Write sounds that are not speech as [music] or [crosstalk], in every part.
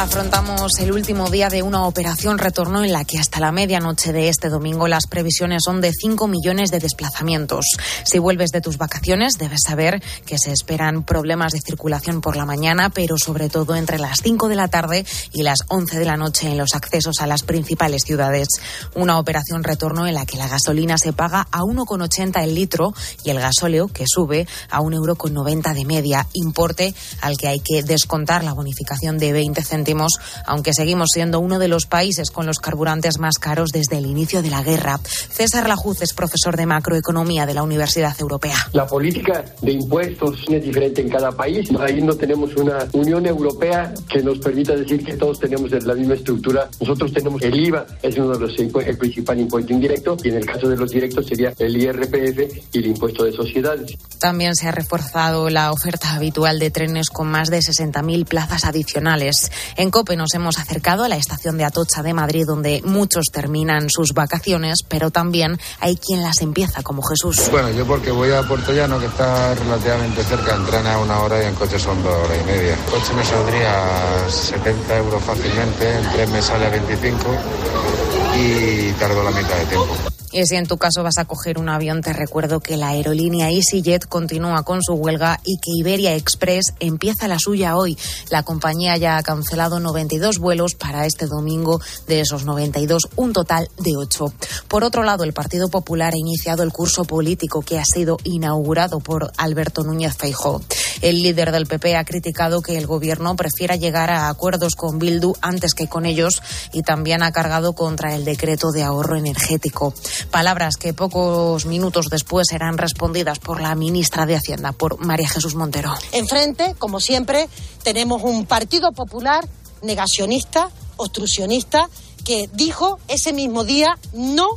Afrontamos el último día de una operación retorno en la que hasta la medianoche de este domingo las previsiones son de 5 millones de desplazamientos. Si vuelves de tus vacaciones, debes saber que se esperan problemas de circulación por la mañana, pero sobre todo entre las 5 de la tarde y las 11 de la noche en los accesos a las principales ciudades. Una operación retorno en la que la gasolina se paga a 1,80 el litro y el gasóleo que sube a 1,90 euro de media, importe al que hay que descontar la bonificación de 20 céntimos aunque seguimos siendo uno de los países con los carburantes más caros desde el inicio de la guerra. César Lajuz es profesor de macroeconomía de la Universidad Europea. La política de impuestos es diferente en cada país. Ahí no tenemos una Unión Europea que nos permita decir que todos tenemos la misma estructura. Nosotros tenemos el IVA, es uno de los el principal impuesto indirecto, y en el caso de los directos sería el IRPF y el impuesto de sociedades. También se ha reforzado la oferta habitual de trenes con más de 60.000 plazas adicionales. En COPE nos hemos acercado a la estación de Atocha de Madrid, donde muchos terminan sus vacaciones, pero también hay quien las empieza, como Jesús. Bueno, yo porque voy a Puerto Llano, que está relativamente cerca, en a una hora y en coche son dos horas y media. Coche me saldría 70 euros fácilmente, en tren me sale a 25 y tardo la mitad de tiempo. Y si en tu caso vas a coger un avión, te recuerdo que la aerolínea EasyJet continúa con su huelga y que Iberia Express empieza la suya hoy. La compañía ya ha cancelado 92 vuelos para este domingo, de esos 92, un total de 8. Por otro lado, el Partido Popular ha iniciado el curso político que ha sido inaugurado por Alberto Núñez Feijóo. El líder del PP ha criticado que el gobierno prefiera llegar a acuerdos con Bildu antes que con ellos y también ha cargado contra el decreto de ahorro energético. Palabras que pocos minutos después serán respondidas por la ministra de Hacienda, por María Jesús Montero. Enfrente, como siempre, tenemos un Partido Popular negacionista, obstruccionista, que dijo ese mismo día no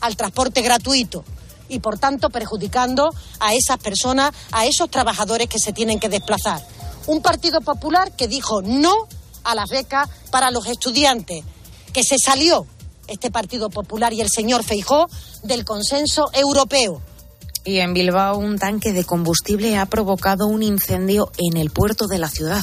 al transporte gratuito y por tanto perjudicando a esas personas, a esos trabajadores que se tienen que desplazar. Un Partido Popular que dijo no a las becas para los estudiantes, que se salió este Partido Popular y el señor Feijó del consenso europeo. Y en Bilbao un tanque de combustible ha provocado un incendio en el puerto de la ciudad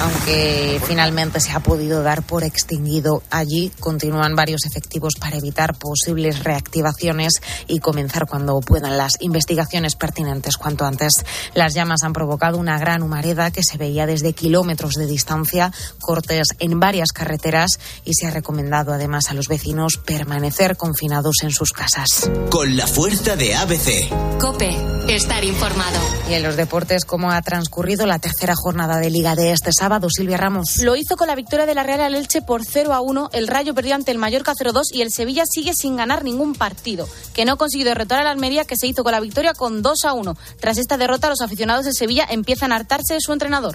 aunque finalmente se ha podido dar por extinguido allí, continúan varios efectivos para evitar posibles reactivaciones y comenzar cuando puedan las investigaciones pertinentes cuanto antes. Las llamas han provocado una gran humareda que se veía desde kilómetros de distancia, cortes en varias carreteras y se ha recomendado además a los vecinos permanecer confinados en sus casas. Con la fuerza de ABC. Cope, estar informado. Y en los deportes, ¿cómo ha transcurrido la tercera jornada de Liga de este sábado, Silvia Ramos. Lo hizo con la victoria de la Real al Elche por 0 a 1. El Rayo perdió ante el Mallorca 0-2 y el Sevilla sigue sin ganar ningún partido, que no ha conseguido derrotar al Almería, que se hizo con la victoria con 2 a 1. Tras esta derrota, los aficionados de Sevilla empiezan a hartarse de su entrenador.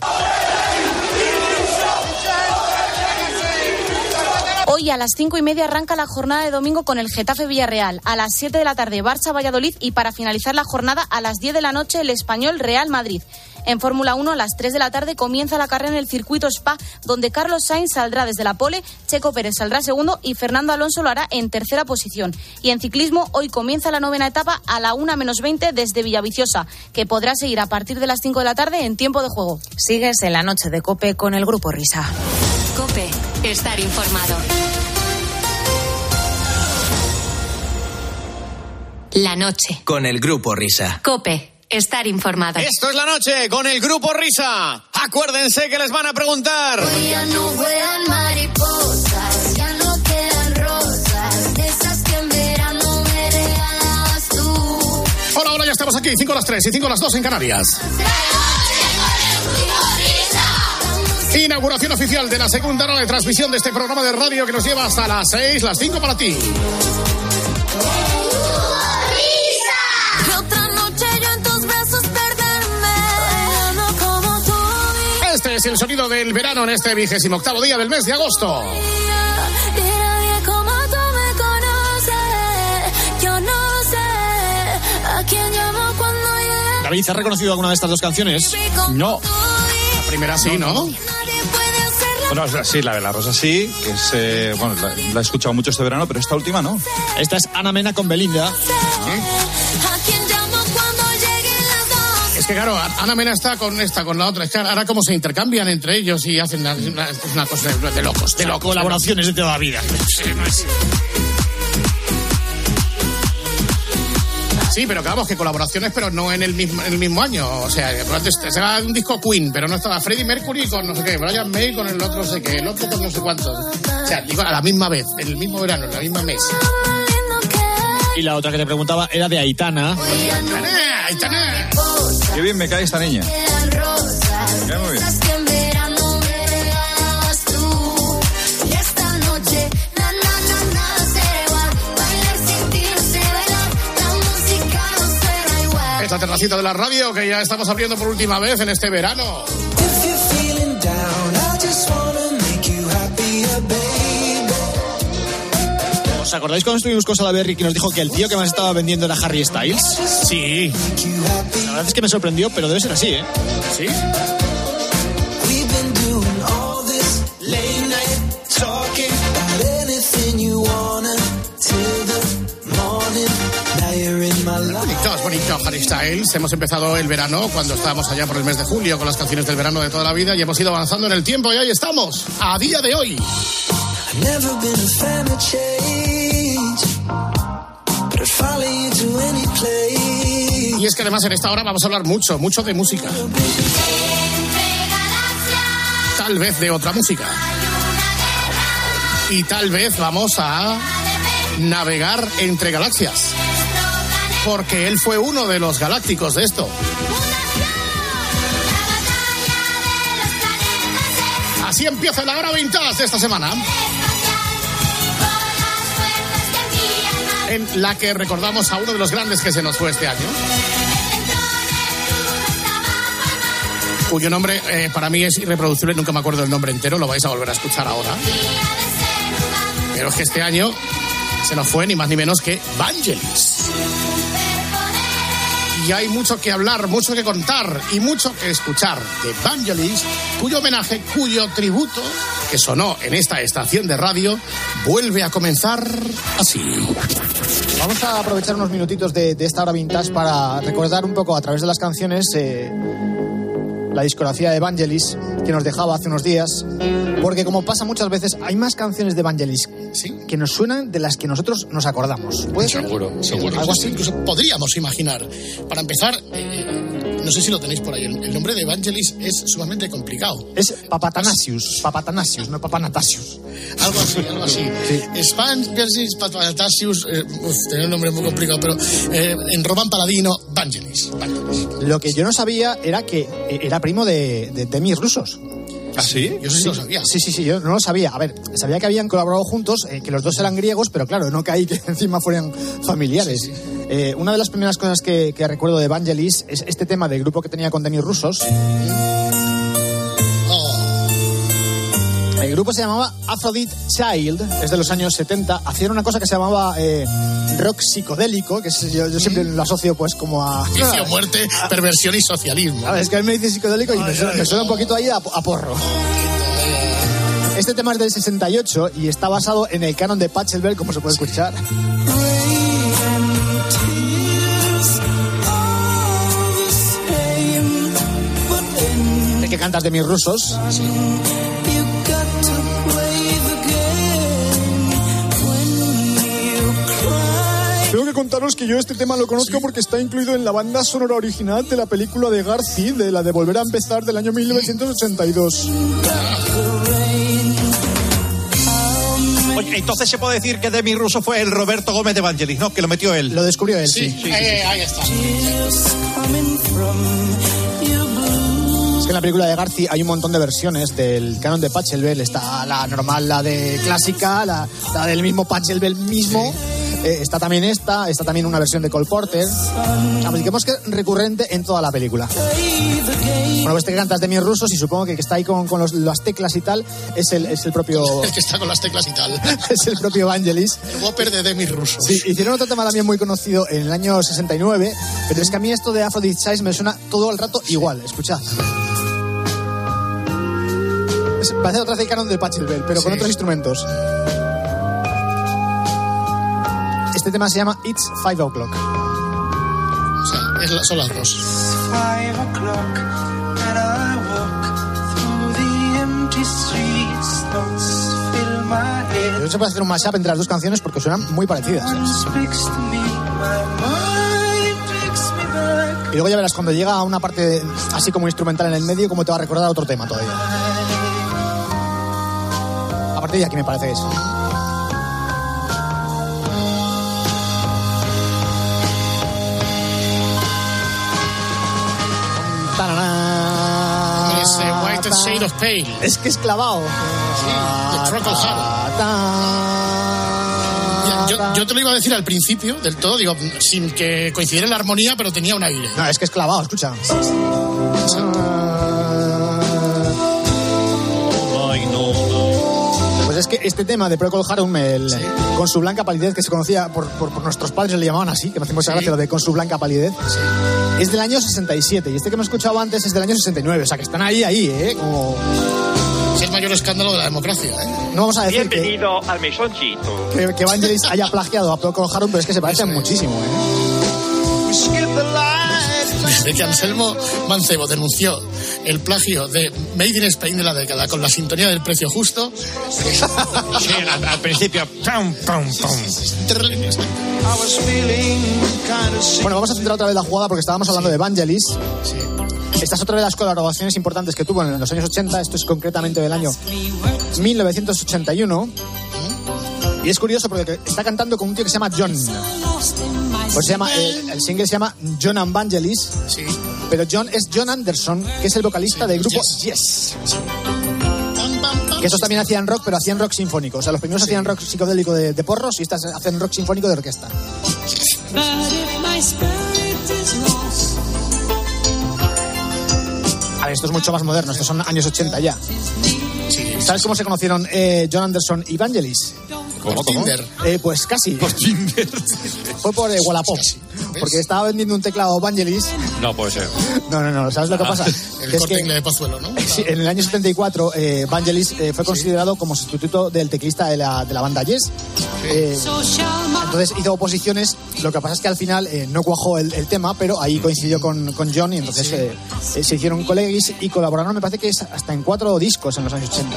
Hoy a las cinco y media arranca la jornada de domingo con el Getafe Villarreal. A las 7 de la tarde Barça Valladolid y para finalizar la jornada a las 10 de la noche el Español Real Madrid. En Fórmula 1 a las 3 de la tarde comienza la carrera en el circuito Spa donde Carlos Sainz saldrá desde la pole, Checo Pérez saldrá segundo y Fernando Alonso lo hará en tercera posición. Y en ciclismo hoy comienza la novena etapa a la 1 menos 20 desde Villaviciosa, que podrá seguir a partir de las 5 de la tarde en tiempo de juego. Sigues en la noche de Cope con el Grupo Risa. Cope, estar informado. La noche. Con el Grupo Risa. Cope, estar informado. Esto es la noche con el Grupo Risa. Acuérdense que les van a preguntar. Hoy ya no vuelan mariposas, ya no quedan rosas, de esas que en verano me regalabas tú. Hola, hola, ya estamos aquí. 5 a las 3 y 5 a las 2 en Canarias. Inauguración oficial de la segunda hora de transmisión de este programa de radio que nos lleva hasta las 6, las 5 para ti. Es el sonido del verano en este vigésimo octavo día del mes de agosto. David, ¿has reconocido alguna de estas dos canciones? No. La primera sí, ¿no? Bueno, sí, la de la Rosa sí, que es, eh, bueno, la, la he escuchado mucho este verano, pero esta última no. Esta es Ana Mena con Belinda. ¿A que claro, Ana Mena está con esta, con la otra. Es que ahora como se intercambian entre ellos y hacen una, una- es una cosa de, de locos, de locos. Colaboraciones de toda la vida. Sí, pero claro, que colaboraciones, pero no en el mismo, en el mismo año. O sea, que antes se haga un disco Queen, pero no estaba Freddie Mercury con no sé qué, Brian May con el otro no sé qué, el otro con no sé cuántos. O sea, digo, a la misma vez, en el mismo verano, en la misma mes. Y la otra que te preguntaba era de Aitana. ¡Aitana! ¡Aitana! Qué bien me cae esta niña. Ya, muy bien. Esta terracita de la radio que ya estamos abriendo por última vez en este verano. ¿Os acordáis cuando estuvimos con Salaberry que nos dijo que el tío que más estaba vendiendo era Harry Styles? Sí. La verdad es que me sorprendió, pero debe ser así, ¿eh? Sí. Bonitos, bonitos, Harry Styles. Hemos empezado el verano cuando estábamos allá por el mes de julio con las canciones del verano de toda la vida y hemos ido avanzando en el tiempo y ahí estamos, a día de hoy. Y es que además en esta hora vamos a hablar mucho, mucho de música. Tal vez de otra música. Y tal vez vamos a navegar entre galaxias. Porque él fue uno de los galácticos de esto. Así empieza la hora vintage de esta semana. En la que recordamos a uno de los grandes que se nos fue este año. Cuyo nombre eh, para mí es irreproducible, nunca me acuerdo el nombre entero, lo vais a volver a escuchar ahora. Pero es que este año se nos fue ni más ni menos que Vangelis. Y hay mucho que hablar, mucho que contar y mucho que escuchar de Vangelis, cuyo homenaje, cuyo tributo, que sonó en esta estación de radio, vuelve a comenzar así. Vamos a aprovechar unos minutitos de, de esta hora vintage para recordar un poco a través de las canciones eh, la discografía de Evangelis que nos dejaba hace unos días. Porque como pasa muchas veces, hay más canciones de Evangelis que nos suenan de las que nosotros nos acordamos. ¿Puede ser? Seguro, seguro. Algo así. Incluso podríamos imaginar. Para empezar, eh, no sé si lo tenéis por ahí, el, el nombre de Evangelis es sumamente complicado. Es Papatanasius, Papatanasius, no Papanatasius. Algo así, algo así. Evangelis Patanasius, eh, uf, tiene un nombre muy complicado, pero eh, en Román Paladino, Vangelis. Vangelis. Lo que yo no sabía era que era primo de, de Demis Rusos. ¿Ah, sí? Yo sí, lo sabía. Sí, sí, sí, yo no lo sabía. A ver, sabía que habían colaborado juntos, eh, que los dos eran griegos, pero claro, no caí que [laughs] encima fueran familiares. Eh, una de las primeras cosas que, que recuerdo de Evangelis es este tema del grupo que tenía con Demis Rusos. El grupo se llamaba Aphrodite Child, es de los años 70. Hacían una cosa que se llamaba eh, rock psicodélico, que es- yo, yo siempre lo asocio pues como a... Vicio, muerte, perversión y socialismo. A ver, es que a mí me dice psicodélico y me suena, me suena un poquito ahí a, a porro. Este tema es del 68 y está basado en el canon de Pachelbel, como se puede escuchar. El que cantas de mis rusos. Tengo contaros que yo este tema lo conozco porque está incluido en la banda sonora original de la película de Garci, de la de Volver a empezar del año 1982. Oye, entonces se puede decir que Demi Russo fue el Roberto Gómez de Evangelis, ¿no? Que lo metió él. Lo descubrió él, Sí, sí. eh, ahí está. Es que en la película de Garci hay un montón de versiones del canon de Pachelbel. Está la normal, la de clásica, la, la del mismo Pachelbel mismo. Eh, está también esta, está también una versión de Cole Porter. Digamos que es recurrente en toda la película. Bueno, pues este que cantas de mis rusos y supongo que el que está ahí con, con los- las teclas y tal es el, es el propio [laughs] El que está con las teclas y tal. [laughs] es el propio Evangelis. El Whopper de Demi Russo. Sí, hicieron otro tema también muy conocido en el año 69, pero es que a mí esto de Aphrodite me suena todo el rato igual. Escuchad. Es- Parece otra vez el canon de Pachelbel, pero con Sí. otros instrumentos. Este tema se llama It's Five O'Clock. O sea, es la- son las dos. Five o'clock and I walk through the empty streets. Thoughts fill my head. Yo se puede hacer un mashup entre las dos canciones porque suenan muy parecidas. Y luego ya verás cuando llega a una parte así como instrumental en el medio, cómo te va a recordar a otro tema todavía. A partir de aquí me parece que es. Shade of Pale. Es que es clavado. Ta- Yo, yo te lo iba a decir al principio del todo, digo, sin que coincidiera en la armonía, pero tenía un aire. No, es que es clavado, escucha. Es que este tema de Procol Harum, el, con su blanca palidez, que se conocía por, por- por nuestros padres, le llamaban así, que me hace mucha gracia lo de con su blanca palidez, es del año 67. Y este que hemos escuchado antes es del año 69. O sea, que están ahí, ahí, ¿eh? Como... Es el mayor escándalo de la democracia. ¿eh? No vamos a decir que, Bienvenido al mesoncito. que, que Vangelis haya plagiado a Procol Harum, pero es que se parecen muchísimo, ¿eh? Desde que Anselmo Mancebo denunció el plagio de Made in Spain de la década con la sintonía del precio justo. Sí, al, al principio. kind of sick. Bueno, vamos a centrar otra vez la jugada porque estábamos hablando de Vangelis. Esta es otra de las colaboraciones importantes que tuvo en los años 80. Esto es concretamente del año 1981. Y es curioso porque está cantando con un tío que se llama John. Pues se llama, el, el single se llama John and Vangelis. Sí. Pero John es John Anderson, que es el vocalista del grupo Yes. Yes. Que estos también hacían rock, pero hacían rock sinfónico. O sea, los primeros hacían rock psicodélico de, de porros y estas hacen rock sinfónico de orquesta. A ver, esto es mucho más moderno, estos son años 80 ya. ¿Sabes cómo se conocieron eh, John Anderson y Vangelis? Por Tinder. Eh, pues casi. Fue por eh, Wallapop. Porque estaba vendiendo un teclado Vangelis. No puede ser. No, no, no, ¿sabes lo que pasa? El Que es corte que- inglés de Pozuelo, ¿no? [laughs] Sí, en el año 74, eh, Vangelis eh, fue considerado como sustituto del teclista de la, de la banda Yes. Eh, entonces hizo oposiciones. Lo que pasa es que al final eh, no cuajó el, el tema, pero ahí coincidió con, con John y entonces eh, eh, se hicieron colegas y colaboraron, me parece que es hasta en cuatro discos en los años 80.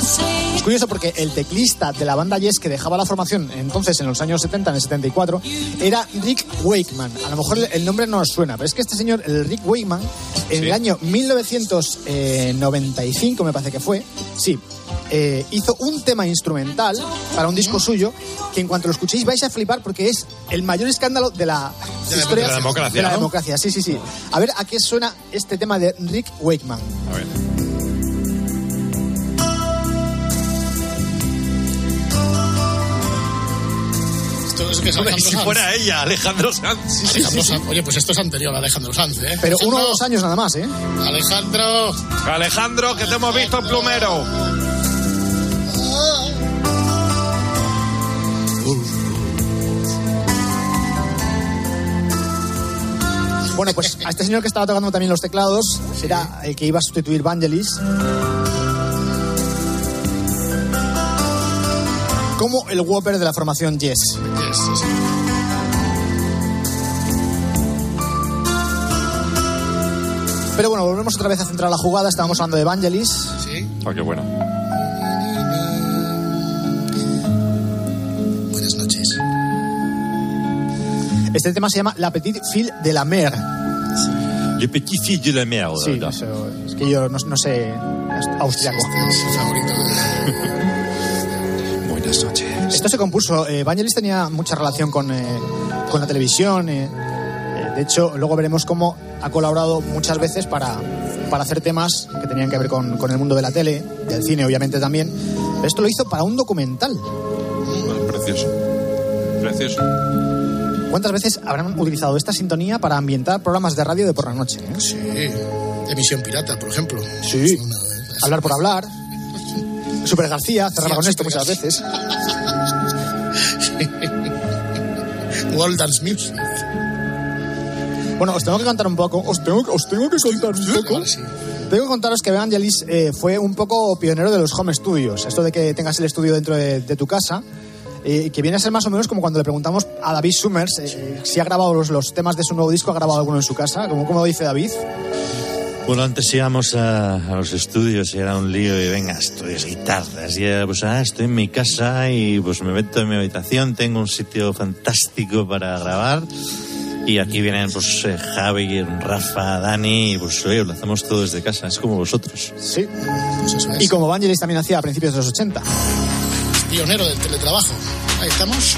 Es curioso porque el teclista de la banda Yes que dejaba la formación entonces en los años 70, en el 74, era Rick Wakeman. A lo mejor el- nombre no os suena, pero es que este señor, el Rick Wakeman, en el año 1995, me parece que fue, sí, eh, hizo un tema instrumental para un disco suyo que en cuanto lo escuchéis vais a flipar porque es el mayor escándalo de la De historia de la democracia, de la ¿no? democracia. Sí, sí, sí. A ver a qué suena este tema de Rick Wakeman. A ver. Esto es que es Alejandro si Sanz. fuera ella, Alejandro Sanz. Alejandro Sanz. Oye, pues esto es anterior a Alejandro Sanz, ¿eh? Pero uno o dos años nada más, ¿eh? Alejandro. Alejandro, que te hemos visto en plumero. Bueno, pues a este señor que estaba tocando también los teclados era el que iba a sustituir Vangelis. Como el Whopper de la formación Yes. Yes, sí, sí. Pero bueno, volvemos otra vez a centrar la jugada. Estábamos hablando de Vangelis. Sí. Oh, qué bueno. Buenas noches. Este tema se llama La Petite Fille de la Mer. Le petit fils de la merde. Sí, eso, es que yo no, no sé austriaco. Es su favorito. Esto se compuso. Eh, Vangelis tenía mucha relación con, eh, con la televisión. eh, eh, de hecho, luego veremos cómo ha colaborado muchas veces para, para hacer temas que tenían que ver con, con el mundo de la tele, del cine, obviamente también. Pero esto lo hizo para un documental. Precioso. Precioso. ¿Cuántas veces habrán utilizado esta sintonía para ambientar programas de radio de por la noche? eh? Sí. Emisión pirata, por ejemplo. Sí. Una de- Hablar por hablar. [laughs] Super García cerraba Sí, con esto muchas veces. World Dance Music. Bueno, os tengo que contar un poco. Os tengo, os tengo que contar un poco. Tengo que contaros que Evangelis eh, fue un poco pionero de los home studios. Esto de que tengas el estudio dentro de, de tu casa. eh, que viene a ser más o menos como cuando le preguntamos a David Summers eh, si ha grabado los, los temas de su nuevo disco, ha grabado alguno en su casa, como, como dice David. Bueno, antes íbamos a, a los estudios y era un lío y venga, estudios guitarras. Y era, pues, ah, estoy en mi casa y pues me meto en mi habitación, tengo un sitio fantástico para grabar. Y aquí vienen pues eh, Javi, Rafa, Dani y pues oye, lo hacemos todo desde casa, es como vosotros. Sí. Y como Vangelis también hacía a principios de los 80. Pionero del teletrabajo. Ahí estamos.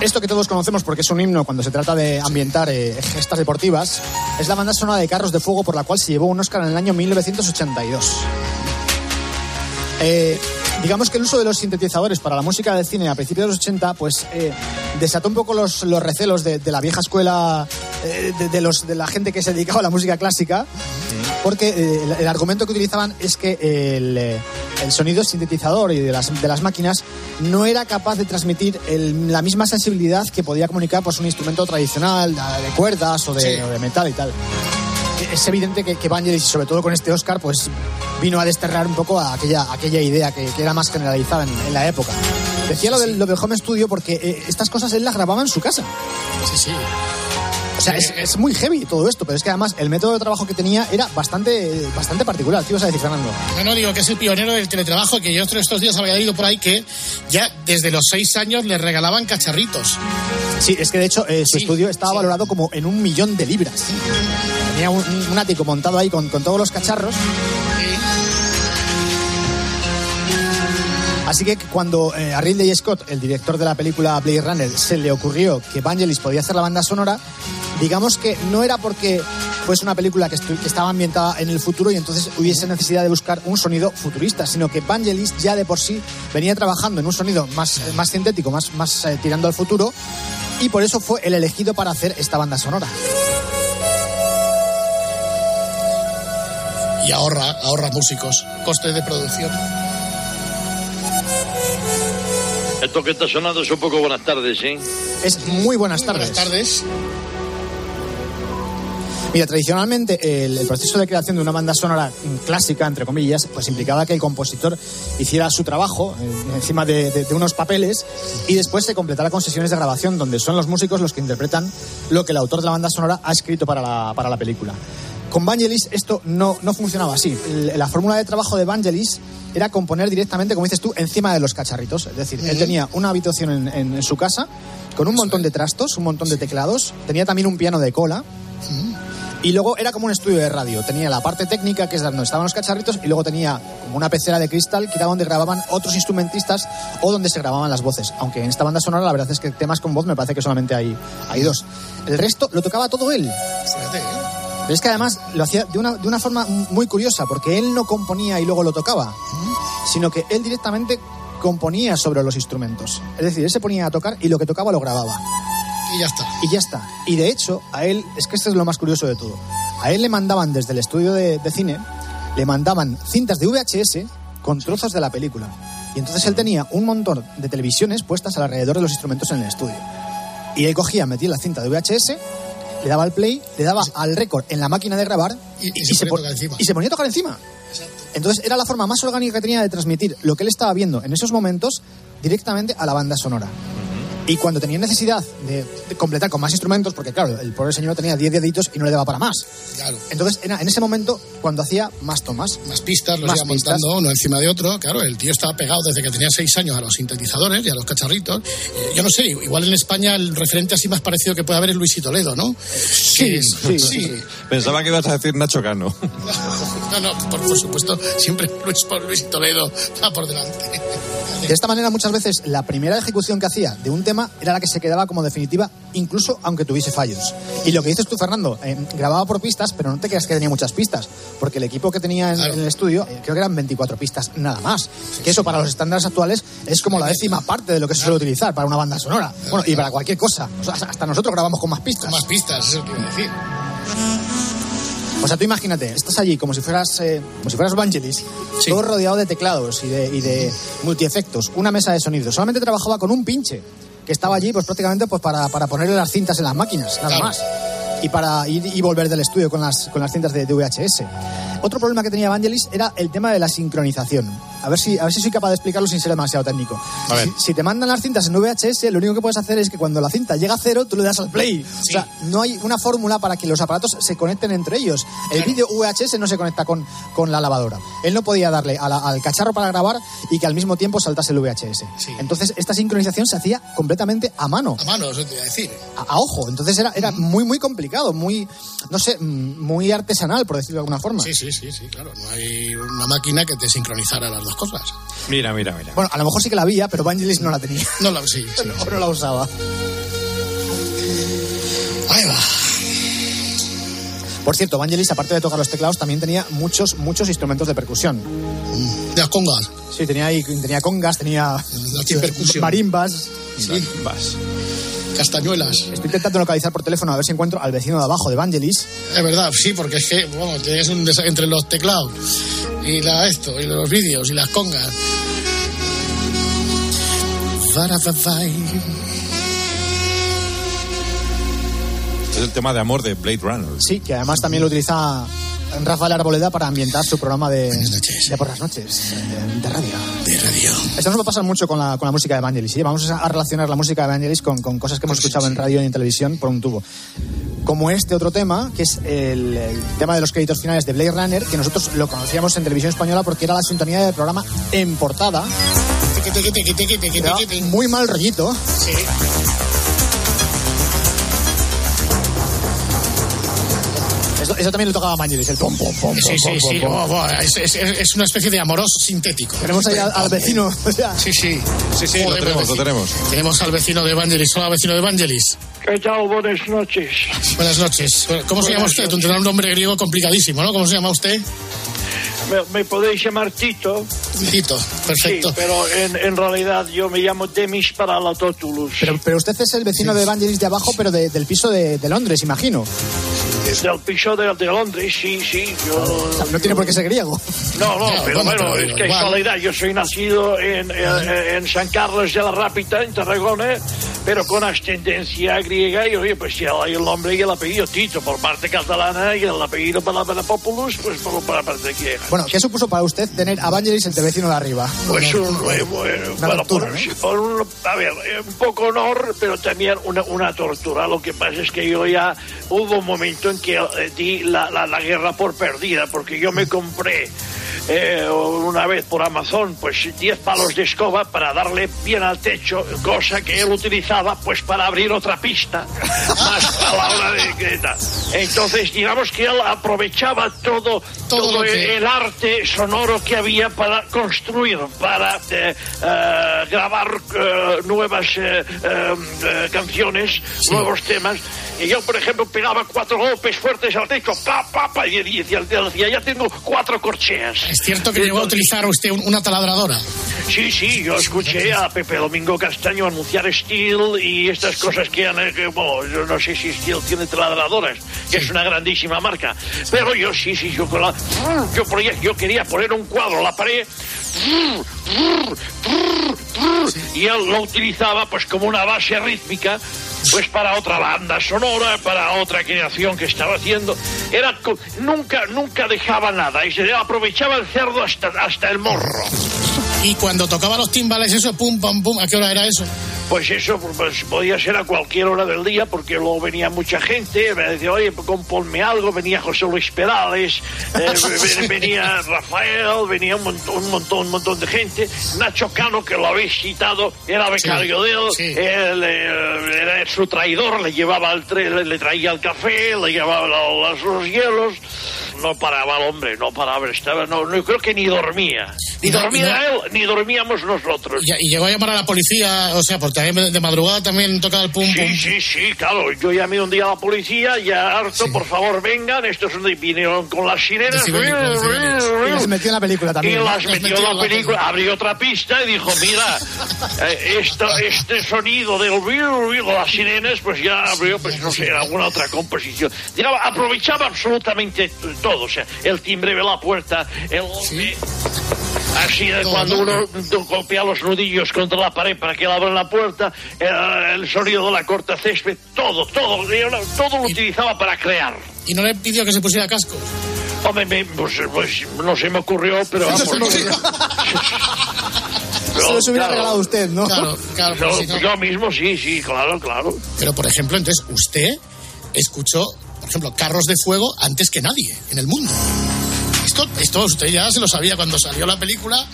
Esto que todos conocemos porque es un himno cuando se trata de ambientar eh, gestas deportivas, es la banda sonora de Carros de Fuego por la cual se llevó un Oscar en el año 1982. Eh, digamos que el uso de los sintetizadores para la música del cine a principios de los 80 pues eh, desató un poco los, los recelos de, la vieja escuela de, los, de la gente que se dedicaba a la música clásica porque el, el argumento que utilizaban es que el, el sonido sintetizador y de las, de las máquinas no era capaz de transmitir el- la misma sensibilidad que podía comunicar pues, un instrumento tradicional de cuerdas o de, Sí. o de metal y tal. Es evidente que, que Vangelis, y sobre todo con este Oscar, pues vino a desterrar un poco a aquella, aquella idea que, que era más generalizada en, en la época. Decía lo del, lo del home studio porque eh, estas cosas él las grababa en su casa. Sí, sí. O sea, es, es muy heavy todo esto, pero es que además el método de trabajo que tenía era bastante, bastante particular. ¿Qué ibas a decir, Fernando? Bueno, digo que es el pionero del teletrabajo, que yo estos días había ido por ahí que ya desde los seis años le regalaban cacharritos. Sí, es que de hecho eh, su estudio estaba valorado como en un millón de libras. Tenía un, un ático montado ahí con, con todos los cacharros. Así que cuando eh, a Ridley Scott, el director de la película Blade Runner, se le ocurrió que Vangelis podía hacer la banda sonora, digamos que no era porque fuese una película que, estaba ambientada en el futuro y entonces hubiese necesidad de buscar un sonido futurista, sino que Vangelis ya de por sí venía trabajando en un sonido más, eh, más sintético, más, más eh, tirando al futuro, y por eso fue el elegido para hacer esta banda sonora. Y ahorra, ahorra músicos, costes de producción. Esto que está sonando es un poco buenas tardes, ¿sí? Es muy buenas tardes. Buenas tardes. Mira, tradicionalmente el, el proceso de creación de una banda sonora clásica, entre comillas, pues implicaba que el compositor hiciera su trabajo eh, encima de, de- de unos papeles y después se completara con sesiones de grabación donde son los músicos los que interpretan lo que el autor de la banda sonora ha escrito para la, para la película. Con Vangelis esto no, no funcionaba así. La fórmula de trabajo de Vangelis era componer directamente, como dices tú, encima de los cacharritos. Es decir, él tenía una habitación en, en- en su casa con un montón de trastos, un montón de teclados, tenía también un piano de cola. Y luego era como un estudio de radio. Tenía la parte técnica, que es donde estaban los cacharritos, y luego tenía como una pecera de cristal, que era donde grababan otros instrumentistas o donde se grababan las voces. Aunque en esta banda sonora la verdad es que temas con voz me parece que solamente hay, hay dos. El resto lo tocaba todo él. Fíjate, ¿eh? Pero es que además lo hacía de una, de una forma muy curiosa, porque él no componía y luego lo tocaba, sino que él directamente componía sobre los instrumentos. Es decir, él se ponía a tocar y lo que tocaba lo grababa. Y ya está. Y ya está. Y de hecho, a él, es que esto es lo más curioso de todo. A él le mandaban desde el estudio de, de cine, le mandaban cintas de VHS con trozos de la película. Y entonces él tenía un montón de televisiones puestas alrededor de los instrumentos en el estudio. Y él cogía, metía la cinta de VHS, le daba al play, le daba al récord en la máquina de grabar se, y se ponía a tocar encima. Entonces era la forma más orgánica que tenía de transmitir lo que él estaba viendo en esos momentos directamente a la banda sonora. Y cuando tenía necesidad de, de completar con más instrumentos, porque claro, el pobre señor tenía 10 deditos y no le daba para más. Claro. Entonces era en ese momento cuando hacía más tomas. Más pistas, los Más iba pistas. montando uno encima de otro. Claro, el tío estaba pegado desde que tenía seis años a los sintetizadores y a los cacharritos. Eh, Yo no sé, igual en España el referente así más parecido que puede haber es Luis Toledo, ¿no? Sí, sí, sí. Pensaba que ibas a decir Nacho Cano. [laughs] No, no, por, por supuesto, siempre Luis, por Luis Toledo va por delante. De esta manera, muchas veces la primera ejecución que hacía de un tema era la que se quedaba como definitiva, incluso aunque tuviese fallos. Y lo que dices tú, Fernando, eh, grababa por pistas, pero no te creas que tenía muchas pistas, porque el equipo que tenía en, en el estudio, eh, creo que eran 24 pistas nada más. Que eso para los estándares actuales es como la décima parte de lo que se suele utilizar para una banda sonora. Bueno, y para cualquier cosa. O sea, hasta nosotros grabamos con más pistas. Más pistas, eso quiero decir. O sea, tú imagínate, estás allí como si fueras, eh, como si fueras Vangelis, todo rodeado de teclados y de, y de multiefectos, una mesa de sonido. Solamente trabajaba con un pinche, que estaba allí pues prácticamente pues para, para ponerle las cintas en las máquinas, nada Claro. más. Y para ir y volver del estudio con las, con las cintas de, de VHS. Otro problema que tenía Evangelis era el tema de la sincronización. A ver si, a ver si soy capaz de explicarlo sin ser demasiado técnico. A ver. Si, si te mandan las cintas en VHS, lo único que puedes hacer es que cuando la cinta llega a cero, tú le das al play. O sea, no hay una fórmula para que los aparatos se conecten entre ellos. El vídeo VHS no se conecta con, con la lavadora. Él no podía darle a la- al cacharro para grabar y que al mismo tiempo saltase el VHS. Entonces, esta sincronización se hacía completamente a mano A mano, eso te iba a decir. a, a ojo. Entonces era, era muy, muy complicado, muy, no sé, mm, muy artesanal, por decirlo de alguna forma. Sí, sí, sí, sí, claro. No hay una máquina que te sincronizara las cosas. Mira, mira, mira. Bueno, a lo mejor sí que la había, pero Vangelis no la tenía. No la, sí, [laughs] sí, no la usaba. Ahí va. Por cierto, Vangelis, aparte de tocar los teclados, también tenía muchos, muchos instrumentos de percusión. De las congas. Sí, tenía ahí, tenía congas, tenía Aquí percusión. [laughs] marimbas. Sí. Vas. Castañuelas. Estoy intentando localizar por teléfono a ver si encuentro al vecino de abajo de Vangelis. Es verdad, sí, porque es que, bueno, tienes un entre los teclados y la esto, y los vídeos y las congas. Este es el tema de amor de Blade Runner. Sí, que además también lo utiliza Rafael Arboleda para ambientar su programa de, de por las noches, de, de radio. De radio. Esto nos va a pasar mucho con la, con la música de Evangelis. ¿sí? Vamos a, relacionar la música de Evangelis con, con cosas que hemos escuchado en radio y en televisión por un tubo. Como este otro tema, que es el, el tema de los créditos finales de Blade Runner, que nosotros lo conocíamos en televisión española porque era la sintonía del programa en portada. Muy mal rollito. Sí. Eso, también lo tocaba Evangelis, el pom, pom, pom, Sí, pom, sí, pom, sí. pom, oh, pom. oh, es, es- es una especie de amoroso sintético. Tenemos ahí al, al vecino. [laughs] o sea, Sí, sí. Sí, sí, lo tenemos, lo tenemos. Tenemos al vecino de Evangelis. Hola, vecino de Evangelis. ¿Qué tal? Buenas noches. Buenas noches. ¿Cómo se llama usted? Tú tendrá un nombre griego complicadísimo, ¿no? ¿Cómo se llama usted? Me, me podéis llamar Tito. Tito. Perfecto. Sí, pero en, en realidad yo me llamo Demis Paralatotulus. pero, pero usted es el vecino de Evangelis de abajo, pero de- del piso de, de Londres, imagino. Del piso de, de Londres, sí, sí. Yo... No tiene por qué ser griego. No, no, No, pero bueno, es que igual. casualidad. Yo soy nacido en, en, en San Carlos de la Rápita, en Tarragona, pero con ascendencia griega. Y oye, pues ya hay el nombre y el apellido Tito por parte catalana y el apellido para para Populus, pues por, para parte griega. Bueno, ¿qué supuso para usted tener a Evangelis el vecino de arriba? Pues un, eh, bueno, Una tortura, un- a ver, eh, un poco honor, pero también una, una tortura. Lo que pasa es que yo ya hubo un momento en que eh, di la, la- la guerra por perdida, porque yo me compré eh, una vez por Amazon pues 10 palos de escoba para darle bien al techo, cosa que él utilizaba pues para abrir otra pista, más a la hora de que tal. Entonces, digamos que él aprovechaba todo, Todo todo, lo que- el, arte sonoro que había para construir, para eh, eh, grabar eh, nuevas eh, canciones, nuevos temas. Y yo, por ejemplo, pegaba cuatro golpes fuertes al techo, pa, pa, pa, y decía, ya tengo cuatro corcheas. Es cierto que llegó a utilizar usted un- una taladradora. Sí, sí, yo escuché a Pepe Domingo Castaño anunciar Steel y estas cosas que han... eh, que, bueno, yo no sé si Steel tiene taladradoras, que es una grandísima marca. Pero yo sí, sí, yo con la... Yo, yo quería poner un cuadro en la pared y él lo utilizaba pues como una base rítmica pues para otra banda sonora, para otra creación que estaba haciendo. Era nunca nunca dejaba nada y se aprovechaba el cerdo hasta hasta el morro. Y cuando tocaba los timbales, eso, pum, pam, pum, ¿a qué hora era eso? Pues eso pues, podía ser a cualquier hora del día, porque luego venía mucha gente, me decía, oye, compónme algo, venía José Luis Perales, eh, [laughs] ve- venía Rafael, venía un montón, un montón, un montón de gente. Nacho Cano, que lo habéis citado, era becario de él, sí. él eh, era su traidor, le llevaba el tre- le, le traía el café, le llevaba lo- los, los hielos. No paraba el hombre, no paraba, estaba, no, no creo que ni dormía. Ni dormía él, ni dormíamos nosotros. Y, y llegó a llamar a la policía, o sea, porque también de madrugada también tocaba el pum, Sí, pum. sí, sí, claro. Yo llamé un día a la policía, ya harto, por favor vengan. Estos vinieron con las sirenas. Y las metió en la película Y también. ¿no? las metió en la la película, abrió otra pista y dijo, mira, [laughs] eh, esto- este sonido del de las sirenas, pues ya abrió, pues no sé, alguna otra composición. Digamos, aprovechaba absolutamente todo, o sea, el timbre de la puerta, el... Así de cuando uno golpea los nudillos contra la pared para que él abra la puerta, el, el sonido de la corta césped, todo, todo, todo lo utilizaba para crear. Y no le pidió que se pusiera cascos. Hombre, me- pues, pues, no se me ocurrió, pero vamos. [laughs] Se los hubiera claro. regalado usted, ¿no? Claro, claro. Yo, pero si no- yo mismo, sí, sí, claro, claro. Pero, por ejemplo, entonces usted escuchó, por ejemplo, Carros de Fuego antes que nadie en el mundo. Esto, esto usted ya se lo sabía cuando salió la película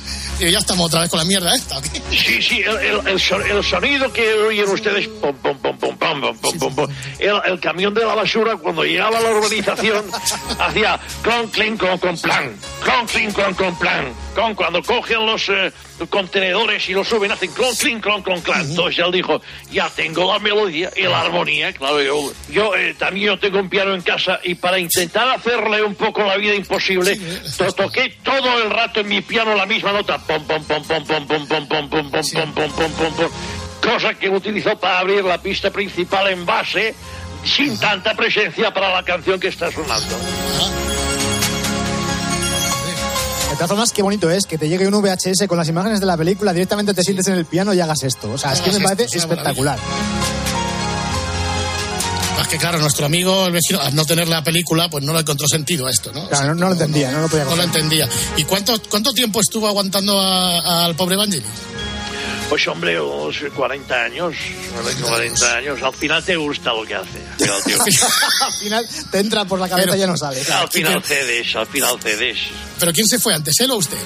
y ya estamos otra vez con la mierda esta. Sí, sí, el, el- el son- el sonido que oyen ustedes, el camión de la basura cuando llegaba a la urbanización [laughs] hacía clon, clink, con, con plan, clon, clink, con, con plan, con cuando cogen los eh, contenedores y los suben hacen clon, clink, clon, con clan. Entonces él dijo, ya tengo la melodía y la armonía, claro, yo, yo eh, también yo tengo un piano en casa y para intentar hacerle un poco la vida imposible, to- toqué todo el rato en mi piano la misma nota, pom, pom, pom, pom, pom, pom, pom, pom, pom, pom, pom, pom, pom, pom, pom. cosa que utilizó para abrir la pista principal en base sin tanta presencia para la canción que está sonando. Todas formas, qué bonito es que te llegue un VHS con las imágenes de la película, directamente te sientes en el piano y hagas esto. O sea, es que me esto, parece es una espectacular. Más que claro, nuestro amigo el vecino, al no tener la película, pues no le encontró sentido a esto, ¿no? Claro, no, no lo entendía, no lo podía No lo entendía. ¿Y cuánto, cuánto tiempo estuvo aguantando al pobre Evangelis? Pues hombre, unos 40 años, 40 años, al final te gusta lo que hace. [laughs] Al final, tío. Al final te entra por la cabeza y ya no sale. Al final cedes, al final cedes. ¿Pero quién se fue antes, él o usted?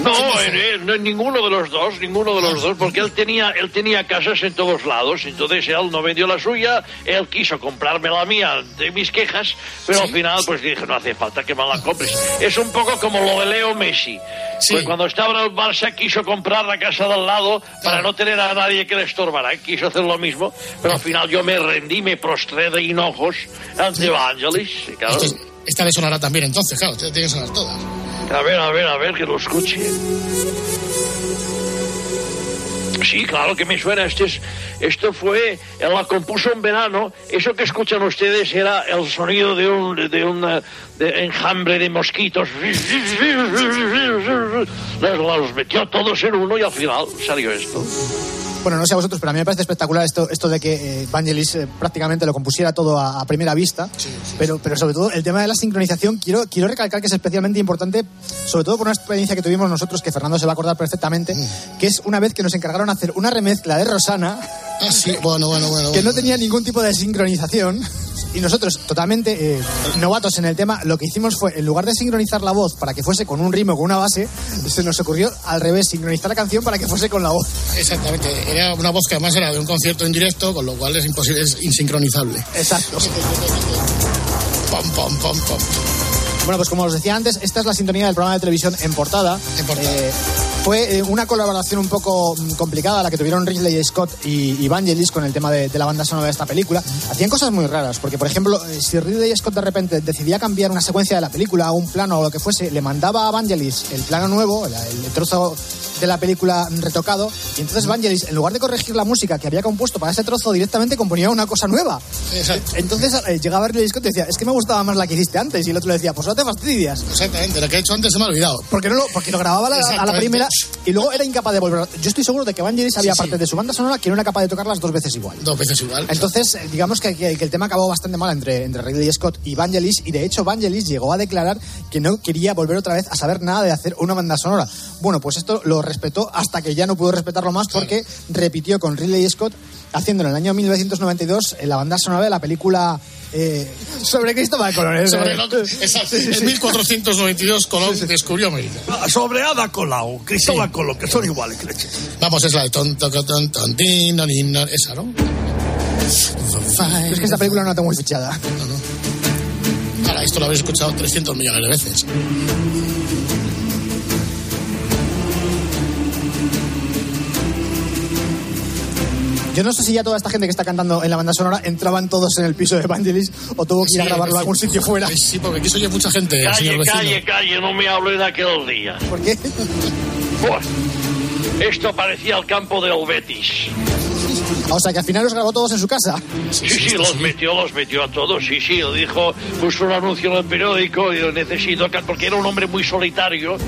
No, en no, en ninguno de los dos, ninguno de los dos, porque él tenía, él tenía casas en todos lados, entonces él no vendió la suya, él quiso comprarme la mía de mis quejas, pero al final pues dije, no hace falta que me la compres. Es un poco como lo de Leo Messi. Pues cuando estaba en el Barça quiso comprar la casa de al lado para no tener a nadie que le estorbara, quiso hacer lo mismo, pero al final yo me rendí, me prostré de hinojos ante Evangelis, claro. Esta le sonará también entonces, claro, tiene que sonar todas. A ver, a ver, a ver, que lo escuche. Sí, claro que me suena. Este es, esto fue, él la compuso en verano. Eso que escuchan ustedes era el sonido de un, de un de enjambre de mosquitos. Los metió todos en uno y al final salió esto. Bueno, no sé a vosotros, pero a mí me parece espectacular esto, esto de que eh, Vangelis eh, prácticamente lo compusiera todo a, a primera vista. Pero, pero sobre todo el tema de la sincronización, quiero, quiero recalcar que es especialmente importante, sobre todo por una experiencia que tuvimos nosotros, que Fernando se va a acordar perfectamente, que es una vez que nos encargaron hacer una remezcla de Rosana. Ah, sí, bueno, bueno, bueno. [laughs] Que no tenía ningún tipo de sincronización. Y nosotros, totalmente eh, novatos en el tema, lo que hicimos fue, en lugar de sincronizar la voz para que fuese con un ritmo, con una base, se nos ocurrió al revés, sincronizar la canción para que fuese con la voz. Exactamente, era una voz que además era de un concierto en directo, con lo cual es imposible, es insincronizable. Exacto. Pom, pom, pom, pom. Bueno, pues como os decía antes, esta es la sintonía del programa de televisión en portada. Eh, fue eh, una colaboración un poco mm, complicada la que tuvieron Ridley Scott y, Vangelis con el tema de, de la banda sonora de esta película. Hacían cosas muy raras, porque por ejemplo, eh, si Ridley Scott de repente decidía cambiar una secuencia de la película a un plano o lo que fuese, le mandaba a Vangelis el plano nuevo, el, el trozo de la película retocado, y entonces Vangelis, en lugar de corregir la música que había compuesto para ese trozo, directamente componía una cosa nueva. Entonces eh, llegaba Ridley Scott y decía, es que me gustaba más la que hiciste antes, y el otro le decía, pues no te fastidias. Exactamente, lo que he hecho antes se me ha olvidado. Porque, no lo, porque lo grababa a la, a la primera y luego era incapaz de volver. Yo estoy seguro de que Vangelis había parte de su banda sonora que no era capaz de tocarlas dos veces igual. Dos veces igual. Entonces, digamos que, que- que el tema acabó bastante mal entre, entre Ridley Scott y Vangelis, y de hecho Vangelis llegó a declarar que no quería volver otra vez a saber nada de hacer una banda sonora. Bueno, pues esto lo respetó hasta que ya no pudo respetarlo más porque repitió con Ridley Scott haciendo en el año 1992 eh, la banda sonora de la película eh, sobre Cristóbal Colón. ¿eh? Sobre lo- en 1492 Colón descubrió América. Sobre Ada Colau, Cristóbal Colón, que son iguales. Vamos, es la de ton, toco, ton, ton, tin, no, ni, no, esa, ¿no? Es que esta película no la tengo muy fichada. Ahora, esto lo habéis escuchado 300 millones de veces. Yo no sé si ya toda esta gente que está cantando en la banda sonora entraban todos en el piso de Vangelis o tuvo que ir a Sí, grabarlo a algún sitio fuera. Sí, porque aquí se oye mucha gente, Calle, señor vecino. calle, calle, no me hable de aquel día. ¿Por qué? Buah, esto parecía el campo del Betis. O sea, que al final los grabó todos en su casa. Sí, sí, los metió, los metió a todos, sí, sí, dijo, puso un anuncio en el periódico, y necesito, can-", porque era un hombre muy solitario,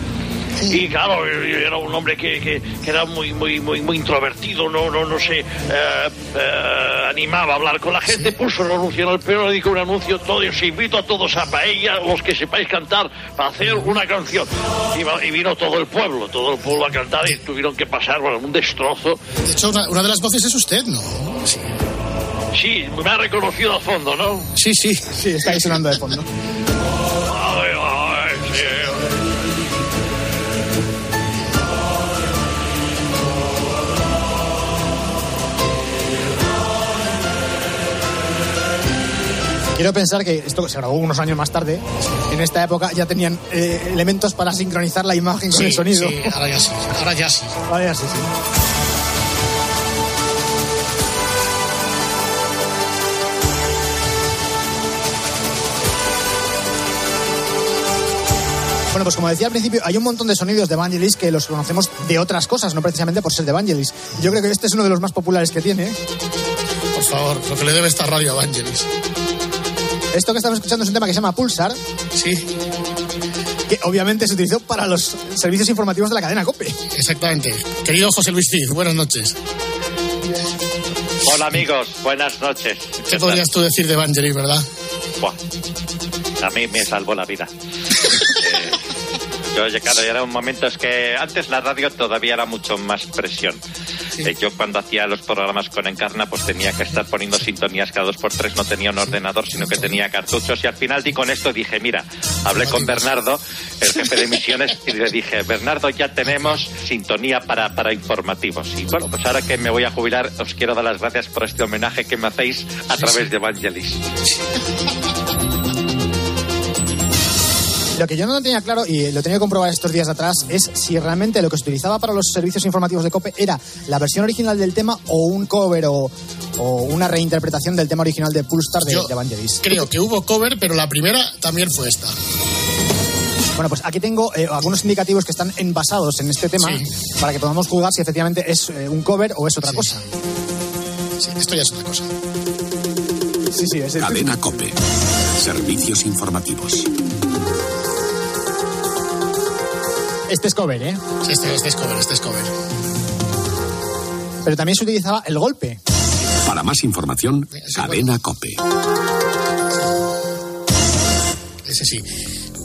y claro, era un hombre que, que, era muy, muy, muy, muy introvertido, no, no, no se eh, eh animaba a hablar con la gente, puso un anuncio en el periódico, un anuncio todo, y os invito a todos a paella, los que sepáis cantar, para hacer una canción. Y, vino todo el pueblo, todo el pueblo a cantar y tuvieron que pasar, bueno, un destrozo. De hecho, una, una de las voces es usted, ¿no? Sí. Me ha reconocido a fondo, ¿no? Sí, sí, sí, está ahí de fondo. Quiero pensar que esto se grabó unos años más tarde. En esta época ya tenían eh, elementos para sincronizar la imagen con el sonido. Ahora ya sí. Ahora ya sí. Ahora ya sí. Bueno, pues como decía al principio, hay un montón de sonidos de Vangelis que los conocemos de otras cosas, no precisamente por ser de Vangelis. Yo creo que este es uno de los más populares que tiene. ¿eh? Por favor, lo que le debe esta radio a Vangelis. Esto que estamos escuchando es un tema que se llama Pulsar. Sí. Que obviamente se utilizó para los servicios informativos de la cadena COPE. Exactamente. Querido José Luis Cid, buenas noches. Hola amigos, buenas noches. ¿Qué, podrías tú decir de Evangelis, verdad? Buah. A mí me salvó la vida. [laughs] Eh, yo, claro, era un momento, es que antes la radio todavía era mucho más presión. Yo cuando hacía los programas con Encarna, pues tenía que estar poniendo sintonías cada dos por tres, no tenía un ordenador, sino que tenía cartuchos. Y al final di con esto, dije, mira, hablé con Bernardo, el jefe de misiones, y le dije, Bernardo, ya tenemos sintonía para, para informativos. Y bueno, pues ahora que me voy a jubilar, os quiero dar las gracias por este homenaje que me hacéis a través de Evangelis. [laughs] Lo que yo no tenía claro, y lo tenía que comprobar estos días atrás, es si realmente lo que se utilizaba para los servicios informativos de COPE era la versión original del tema o un cover o, una reinterpretación del tema original de Pulstar de, yo de Creo que hubo cover, pero la primera también fue esta. Bueno, pues aquí tengo eh, algunos indicativos que están envasados en este tema para que podamos juzgar si efectivamente es eh, un cover o es otra cosa. Sí, esto ya es otra cosa. Sí, sí, es el Cadena COPE. Servicios informativos. este es cover, ¿eh? Sí, este, es cover, este es cover. Pero también se utilizaba el golpe. Para más información, sí, cadena cope. Ese sí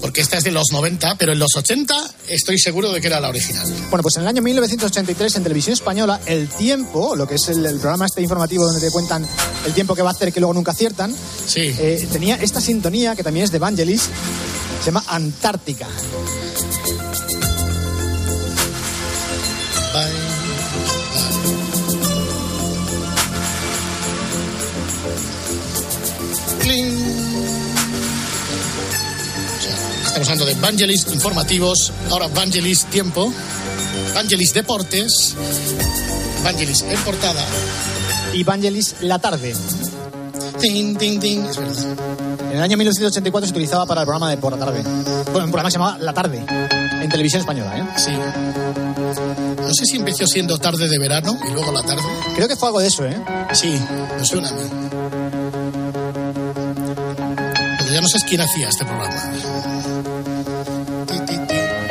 porque esta es de los 90, pero en los 80 estoy seguro de que era la original. Bueno, pues en el año 1983 en televisión española, El Tiempo, lo que es el, programa este informativo donde te cuentan el tiempo que va a hacer que luego nunca aciertan, sí. Eh, tenía esta sintonía que también es de Vangelis, se llama Antártica. Estamos hablando de Vangelis informativos, ahora Vangelis tiempo, Vangelis deportes, Vangelis en portada. Y Vangelis la tarde. Ding, ding, ding. Es verdad. En el año 1984 se utilizaba para el programa de por la tarde. Bueno, un programa se llamaba La Tarde, en televisión española, ¿eh? Sí. No sé si empezó siendo tarde de verano y luego la tarde. Creo que fue algo de eso, ¿eh? Sí, me suena a mí ya no sabes quién hacía este programa.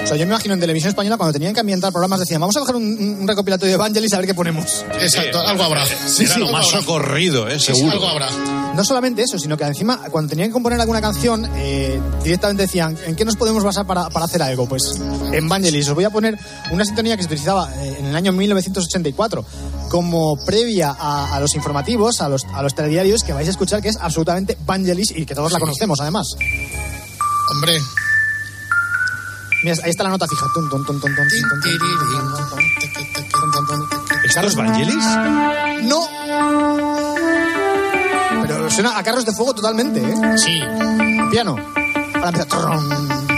O sea, yo me imagino en televisión española cuando tenían que ambientar programas decían, vamos a bajar un, un recopilatorio de Evangelis a ver qué ponemos. Exacto, algo habrá. Sí, Era sí, lo más habrá. socorrido, eh, seguro. algo habrá. No solamente eso, sino que encima cuando tenían que componer alguna canción, eh, directamente decían, ¿en qué nos podemos basar para, para hacer algo? Pues en Vangelis. Os voy a poner una sintonía que se utilizaba eh, en el año 1984 como previa a, a los informativos, a los, a los telediarios que vais a escuchar, que es absolutamente Vangelis y que todos la conocemos además. Hombre. Mira, ahí está la nota fija. ¿Es Carlos Vangelis? No. Pero suena a Carros de Fuego totalmente, ¿eh? Sí. Piano. Ahora empieza. Tron.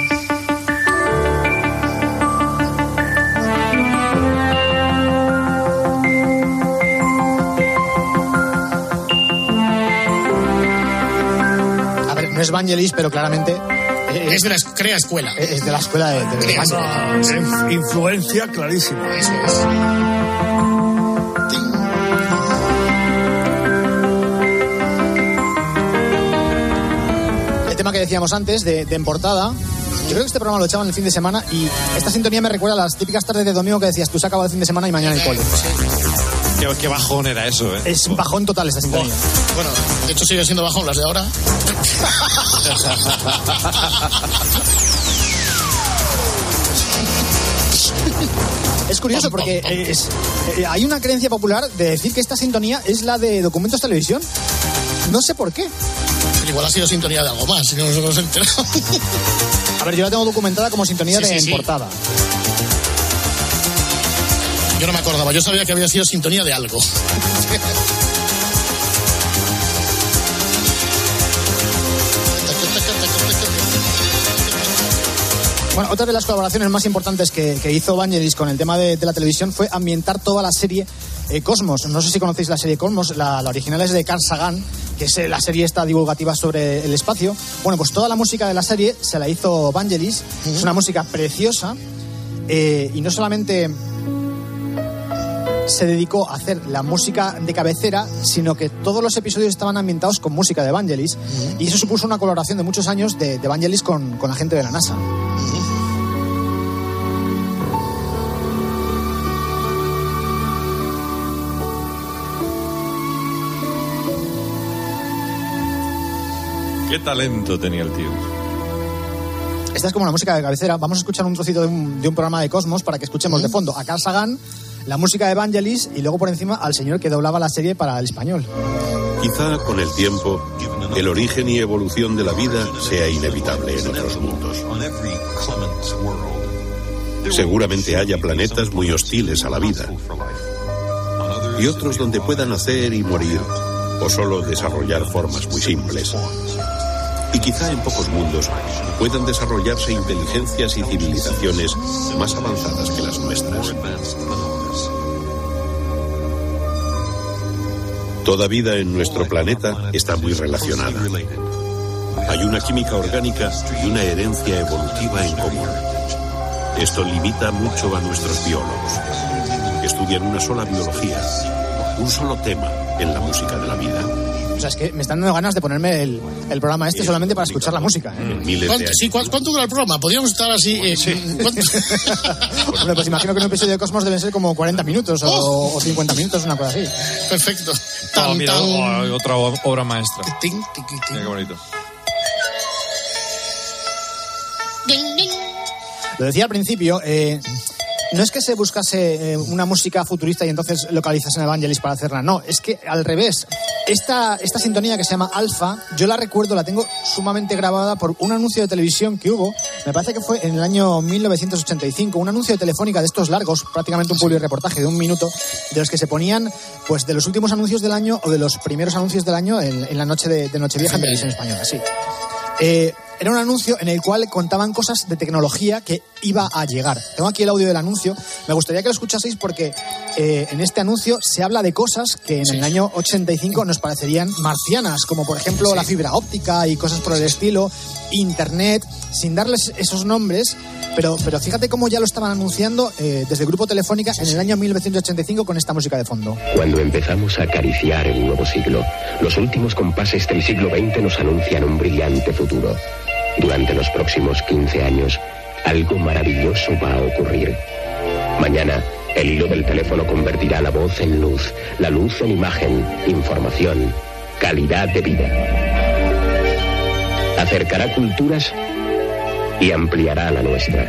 no es Vangelis, pero claramente es de la crea escuela. es de la escuela de, de Crea escuela. Inf- influencia clarísima. Eso es. El tema que decíamos antes de, de en portada, Yo creo que este programa lo echaban el fin de semana y esta sintonía me recuerda a las típicas tardes de domingo que decías, tú se acaba el fin de semana y mañana el cole. Qué, qué bajón era eso, ¿eh? Es bajón total esta sintonía. Bueno, de hecho sigue siendo bajón las de ahora. Es curioso porque eh, es- eh, hay una creencia popular de decir que esta sintonía es la de documentos televisión. No sé por qué. Pero igual ha sido sintonía de algo más, si no nos hemos enterado. A ver, yo la tengo documentada como sintonía Sí, de sí, en sí. portada. Yo no me acordaba, yo sabía que había sido sintonía de algo. [laughs] Bueno, otra de las colaboraciones más importantes que, que hizo Vangelis con el tema de, de la televisión fue ambientar toda la serie eh, Cosmos. No sé si conocéis la serie Cosmos, la, la original es de Carl Sagan, que es eh, la serie esta divulgativa sobre el espacio. Bueno, pues toda la música de la serie se la hizo Vangelis. Es una música preciosa eh, y no solamente se dedicó a hacer la música de cabecera, sino que todos los episodios estaban ambientados con música de Vangelis. Y eso supuso una colaboración de muchos años de, de Vangelis con, con la gente de la NASA. Qué talento tenía el tío. Esta es como la música de cabecera. Vamos a escuchar un trocito de un, de un programa de Cosmos para que escuchemos de fondo a Carl Sagan, la música de Vangelis y luego por encima al señor que doblaba la serie para el español. Quizá con el tiempo, el origen y evolución de la vida sea inevitable en otros mundos. Seguramente haya planetas muy hostiles a la vida y otros donde pueda nacer y morir o solo desarrollar formas muy simples. Y quizá en pocos mundos puedan desarrollarse inteligencias y civilizaciones más avanzadas que las nuestras. Toda vida en nuestro planeta está muy relacionada. Hay una química orgánica y una herencia evolutiva en común. Esto limita mucho a nuestros biólogos. Estudian una sola biología, un solo tema en la música de la vida. O sea, es que me están dando ganas de ponerme el, el programa este solamente para escuchar la música. ¿eh? Miles de ¿Cuánto, años. sí, ¿cuán- ¿Cuánto dura el programa? Podríamos estar así. eh, [laughs] pues imagino que un episodio de Cosmos deben ser como 40 minutos o, o 50 minutos, una cosa así. Perfecto. Oh, Tan, mira, tan. oh, otra o- obra maestra. Ting, tiqui, ting. Mira qué bonito. Lo decía al principio, eh, no es que se buscase eh, una música futurista y entonces localizas en Evangelis para hacerla, no, es que al revés. Esta, esta sintonía que se llama Alfa, yo la recuerdo, la tengo sumamente grabada por un anuncio de televisión que hubo, me parece que fue en el año 1985, un anuncio de telefónica de estos largos, prácticamente un reportaje de un minuto, de los que se ponían pues de los últimos anuncios del año o de los primeros anuncios del año en, en la noche de, de Nochevieja en televisión española, sí. Eh, era un anuncio en el cual contaban cosas de tecnología que iba a llegar. Tengo aquí el audio del anuncio. Me gustaría que lo escuchaseis porque eh, en este anuncio se habla de cosas que en el año 85 nos parecerían marcianas, como por ejemplo la fibra óptica y cosas por el estilo, Internet, sin darles esos nombres. Pero, pero fíjate cómo ya lo estaban anunciando eh, desde Grupo Telefónica en el año 1985 con esta música de fondo. Cuando empezamos a acariciar el nuevo siglo, los últimos compases del siglo XX nos anuncian un brillante futuro. Durante los próximos 15 años, algo maravilloso va a ocurrir. Mañana, el hilo del teléfono convertirá la voz en luz, la luz en imagen, información, calidad de vida. Acercará culturas y ampliará la nuestra.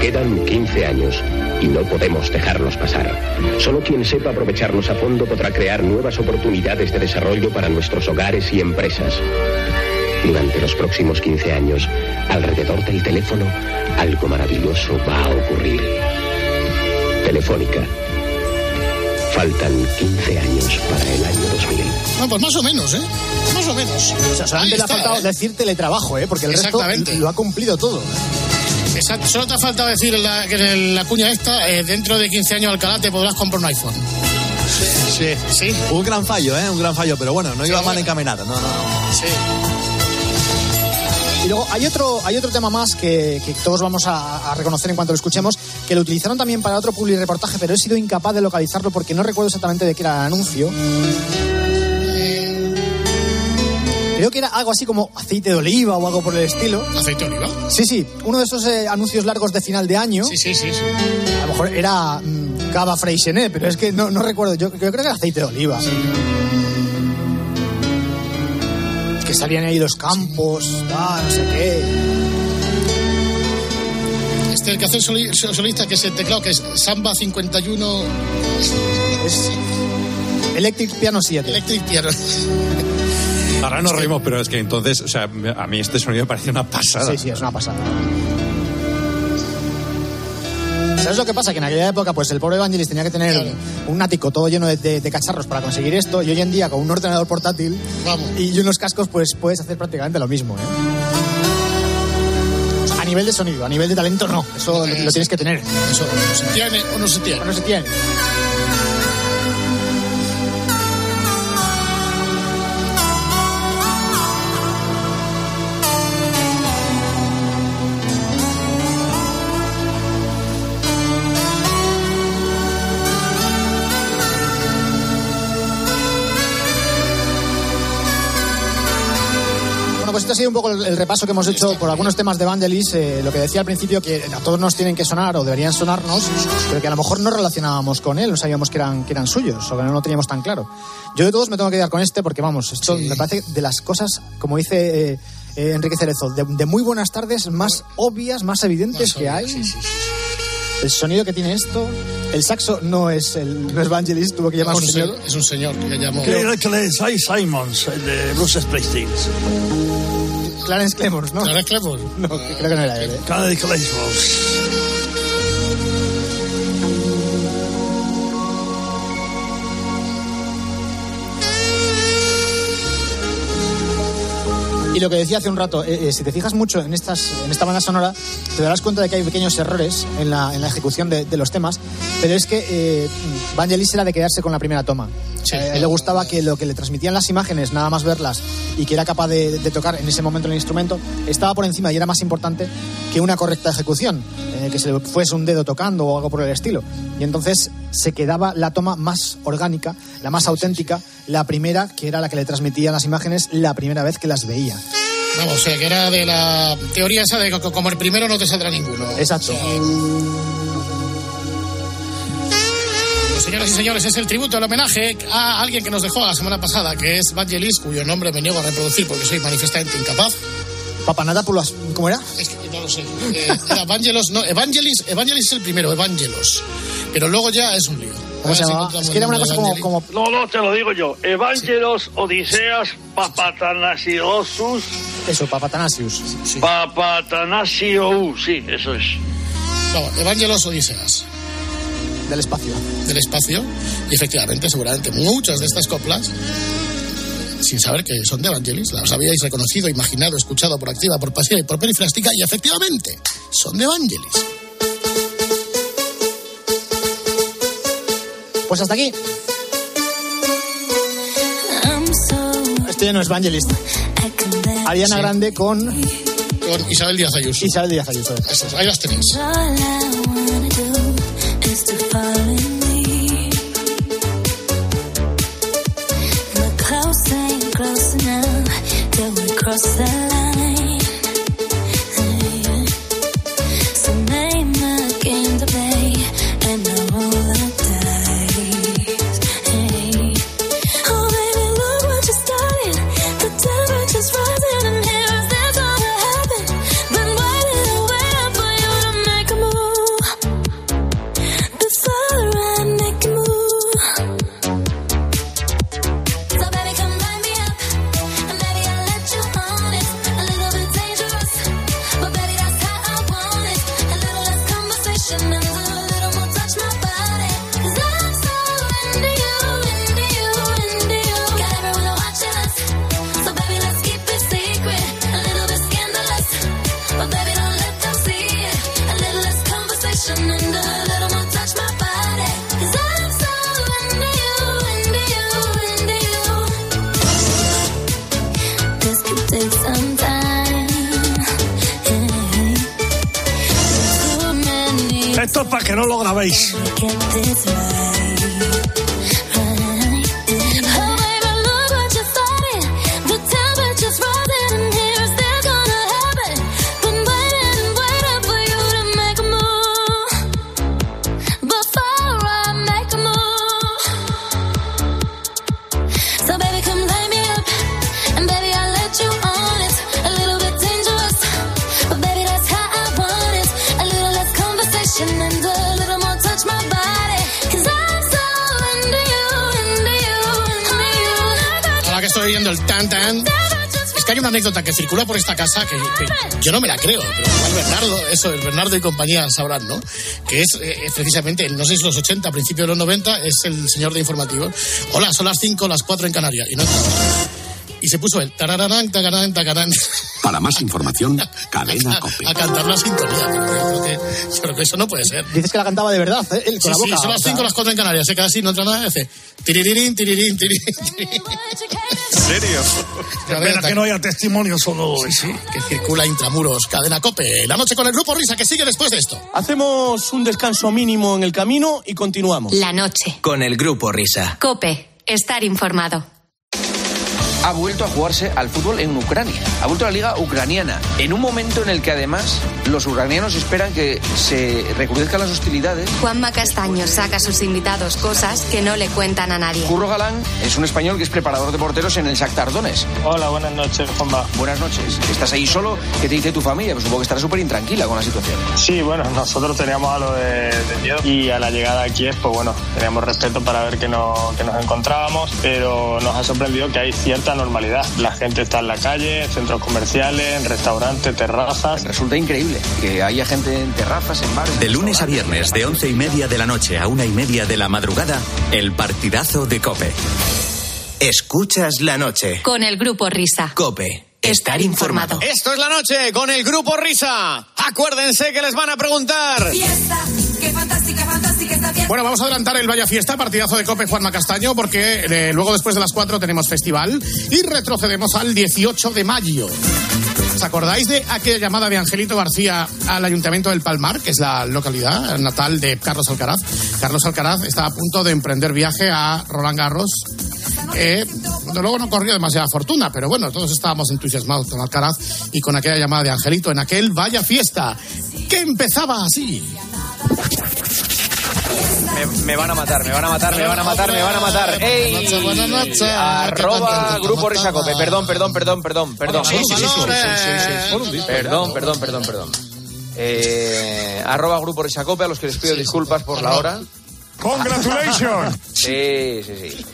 Quedan 15 años y no podemos dejarlos pasar. Solo quien sepa aprovecharlos a fondo podrá crear nuevas oportunidades de desarrollo para nuestros hogares y empresas. Durante los próximos 15 años, alrededor del teléfono, algo maravilloso va a ocurrir. Telefónica. Faltan 15 años para el año 2000. No, pues más o menos, ¿eh? Más o menos. O sea, solamente Ahí le ha faltado ¿eh? decir teletrabajo, ¿eh? porque el resto lo ha cumplido todo. Exacto. Solo te ha faltado decir la, que en la cuña esta, eh, dentro de 15 años Alcalá te podrás comprar un iPhone. Sí, sí. Un gran fallo, ¿eh? Un gran fallo, pero bueno, no iba mal encaminado. No, no, no. Sí. luego hay otro, hay otro tema más que, que todos vamos a, a reconocer en cuanto lo escuchemos, que lo utilizaron también para otro public reportaje, pero he sido incapaz de localizarlo porque no recuerdo exactamente de qué era el anuncio. Creo que era algo así como aceite de oliva o algo por el estilo. ¿Aceite de oliva? Sí, sí, uno de esos eh, anuncios largos de final de año. Sí, sí, sí. sí. A lo mejor era mm, cava Freixenet, pero es que no, no recuerdo. Yo, yo creo que era aceite de oliva. Que salían ahí los campos, no sé qué. Este el que hace solista, que es el teclado, que es Samba 51 Es Electric Piano 7. Electric Piano. Ahora nos reímos, pero es que entonces, o sea, a mí este sonido me parece una pasada. Sí, sí, es una pasada. ¿Sabes lo que pasa? Que en aquella época, pues el pobre Evangelis tenía que tener un ático todo lleno de, de- de cacharros para conseguir esto, y hoy en día, con un ordenador portátil y unos cascos, pues puedes hacer prácticamente lo mismo. ¿eh? O sea, a nivel de sonido, a nivel de talento, no. Eso lo, lo tienes que tener. Eso, o se tiene o no se tiene. O no se tiene. Bueno, pues este ha sido un poco el, el repaso que hemos hecho por algunos temas de Vangelis. eh, lo que decía al principio, que a todos nos tienen que sonar o deberían sonarnos, pero que a lo mejor no relacionábamos con él, no sabíamos que eran, que eran suyos o que no lo teníamos tan claro. Yo de todos me tengo que quedar con este porque, vamos, esto me parece de las cosas, como dice eh, eh, Enrique Cerezo, de, de muy buenas tardes, más obvias, más evidentes que hay. El sonido que tiene esto, el saxo no es el no es Vangelis, tuvo que llamar a un es, un señor. se- es un señor que llamó. Creo que le Cy Simons, el de Bruce Springsteen. Clarence Clemons, ¿no? Clarence Clemons. No, creo que no era él. ¿eh? Clarence Clemons. Y lo que decía hace un rato, eh, eh, si te fijas mucho en, estas, en esta banda sonora, te darás cuenta de que hay pequeños errores en la, en la ejecución de, de los temas, pero es que eh, Vangelis era de quedarse con la primera toma. Eh, a él le gustaba que lo que le transmitían las imágenes, nada más verlas, y que era capaz de, de tocar en ese momento el instrumento, estaba por encima y era más importante que una correcta ejecución, eh, que se le fuese un dedo tocando o algo por el estilo. Y entonces se quedaba la toma más orgánica, la más auténtica, la primera, que era la que le transmitía las imágenes la primera vez que las veía. Vamos, o sea, que era de la teoría esa de que como el primero no te saldrá ninguno. Exacto. Señoras y señores, es el tributo, el homenaje a alguien que nos dejó la semana pasada, que es Vangelis, cuyo nombre me niego a reproducir porque soy manifestamente incapaz. Papanatapoulos, ¿cómo era? Es que no lo sé. Eh, era Evangelos, no, Evangelis, Evangelis es el primero, Evangelos. Pero luego ya es un lío. ¿Cómo se sí llamaba? Es que era una cosa como, No, no, te lo digo yo. Evangelos Odiseas Papatanasilosus. eso, Papatanasius. Papatanasiou, sí, eso es. Vamos, Evangelos Odiseas. Del espacio. Del espacio. Y efectivamente, seguramente muchas de estas coplas, sin saber que son de Evangelis, las habíais reconocido, imaginado, escuchado por activa, por pasiva y por perifrástica, y efectivamente, son de Evangelis. Pues hasta aquí. Esto ya no es Vangelis. Ariana Grande con Con Isabel Díaz Ayuso. Isabel Díaz Ayuso. Ahí las tenéis. Es que hay una anécdota que circula por esta casa que, yo no me la creo, pero Bernardo, eso, el Bernardo y compañía sabrán, ¿no? Que es eh, precisamente, no sé si los 80, principios de los 90, es el señor de informativos. Hola, son las 5, las 4 en Canarias. Y se puso el tarararán, tagarán, tagarán, Para más información, [laughs] cadena COPE. a cantar la sintonía. Creo, que, creo que eso no puede ser. Dices que la cantaba de verdad, ¿eh? Él Sí, con la sí, boca. son las o sea, 5, las 4 en Canarias. Se queda así, no entra nada, y hace tiririrín, tiririrín, tiririrín. ¿En serio? Pena que no haya testimonio solo de eso. que circula intramuros. Cadena Cope. La noche con el grupo Risa que sigue después de esto. Hacemos un descanso mínimo en el camino y continuamos. La noche. Con el grupo Risa. Cope. Estar informado. Ha vuelto a jugarse al fútbol en Ucrania. Ha vuelto a la liga ucraniana. En un momento en el que además los ucranianos esperan que se recrudezcan las hostilidades. Juanma Castaño saca a sus invitados cosas que no le cuentan a nadie. Curro Galán es un español que es preparador de porteros en el Shakhtar Donetsk. Hola, buenas noches, Juanma. Buenas noches. ¿Estás ahí solo? ¿Qué te dice tu familia? Pues supongo que estarás súper intranquila con la situación. Sí, bueno, nosotros teníamos algo de, de miedo y a la llegada aquí es, pues bueno, teníamos respeto para ver que, no, que nos encontrábamos, pero nos ha sorprendido que hay cierta normalidad. La gente está en la calle, en centros comerciales, en restaurantes, terrazas. Resulta increíble que haya gente en terrazas, en bares. De lunes a viernes, de once y media de la noche a una y media de la madrugada, el partidazo de Cope. Escuchas la noche. Con el grupo Risa. Cope. Estar informado. Esto es la noche con el grupo Risa. Acuérdense que les van a preguntar. Fiesta, Bueno, vamos a adelantar el Vaya Fiesta, partidazo de Cope Juanma Castaño, porque eh, luego después de las 4 tenemos festival y retrocedemos al 18 de mayo. ¿Os acordáis de aquella llamada de Angelito García al Ayuntamiento del Palmar, que es la localidad natal de Carlos Alcaraz? Carlos Alcaraz está a punto de emprender viaje a Roland Garros. Eh, luego no corrió demasiada fortuna, pero bueno, todos estábamos entusiasmados con Alcaraz y con aquella llamada de Angelito en aquel Vaya Fiesta, que empezaba así. Me, me van a matar, me van a matar, me van a matar, me van a matar. ¡Ey! Buenas noches, buenas noches. Arroba ¿Qué Grupo? Risacope. Perdón, perdón, perdón, perdón, perdón. Sí, sí, sí, sí. Perdón, perdón, perdón, perdón. Eh, arroba Grupo Risacope, a los que les pido disculpas por la hora. Congratulations. [laughs] Sí, sí, sí.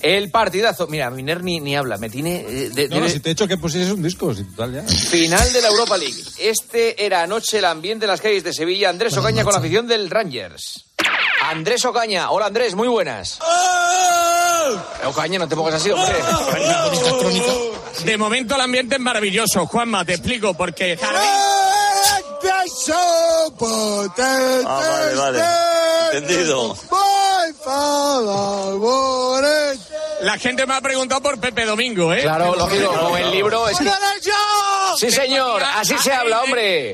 El partidazo. Mira, Miner ni, ni habla. Me tiene. eh, de- No, no, debe- si te he hecho que pusieses un disco, si total ya. Final de la Europa League. Este era anoche el ambiente en las calles de Sevilla. Andrés Ocaña con la afición del Rangers. Andrés Ocaña. Hola Andrés, muy buenas. Ocaña, no te pongas así, hombre. De momento el ambiente es maravilloso. Juanma, te explico porque Ah, vale, vale. Entendido. la gente me ha preguntado por Pepe Domingo, ¿eh? Claro, lógico, como el libro es que... Sí, señor, así se habla, hombre.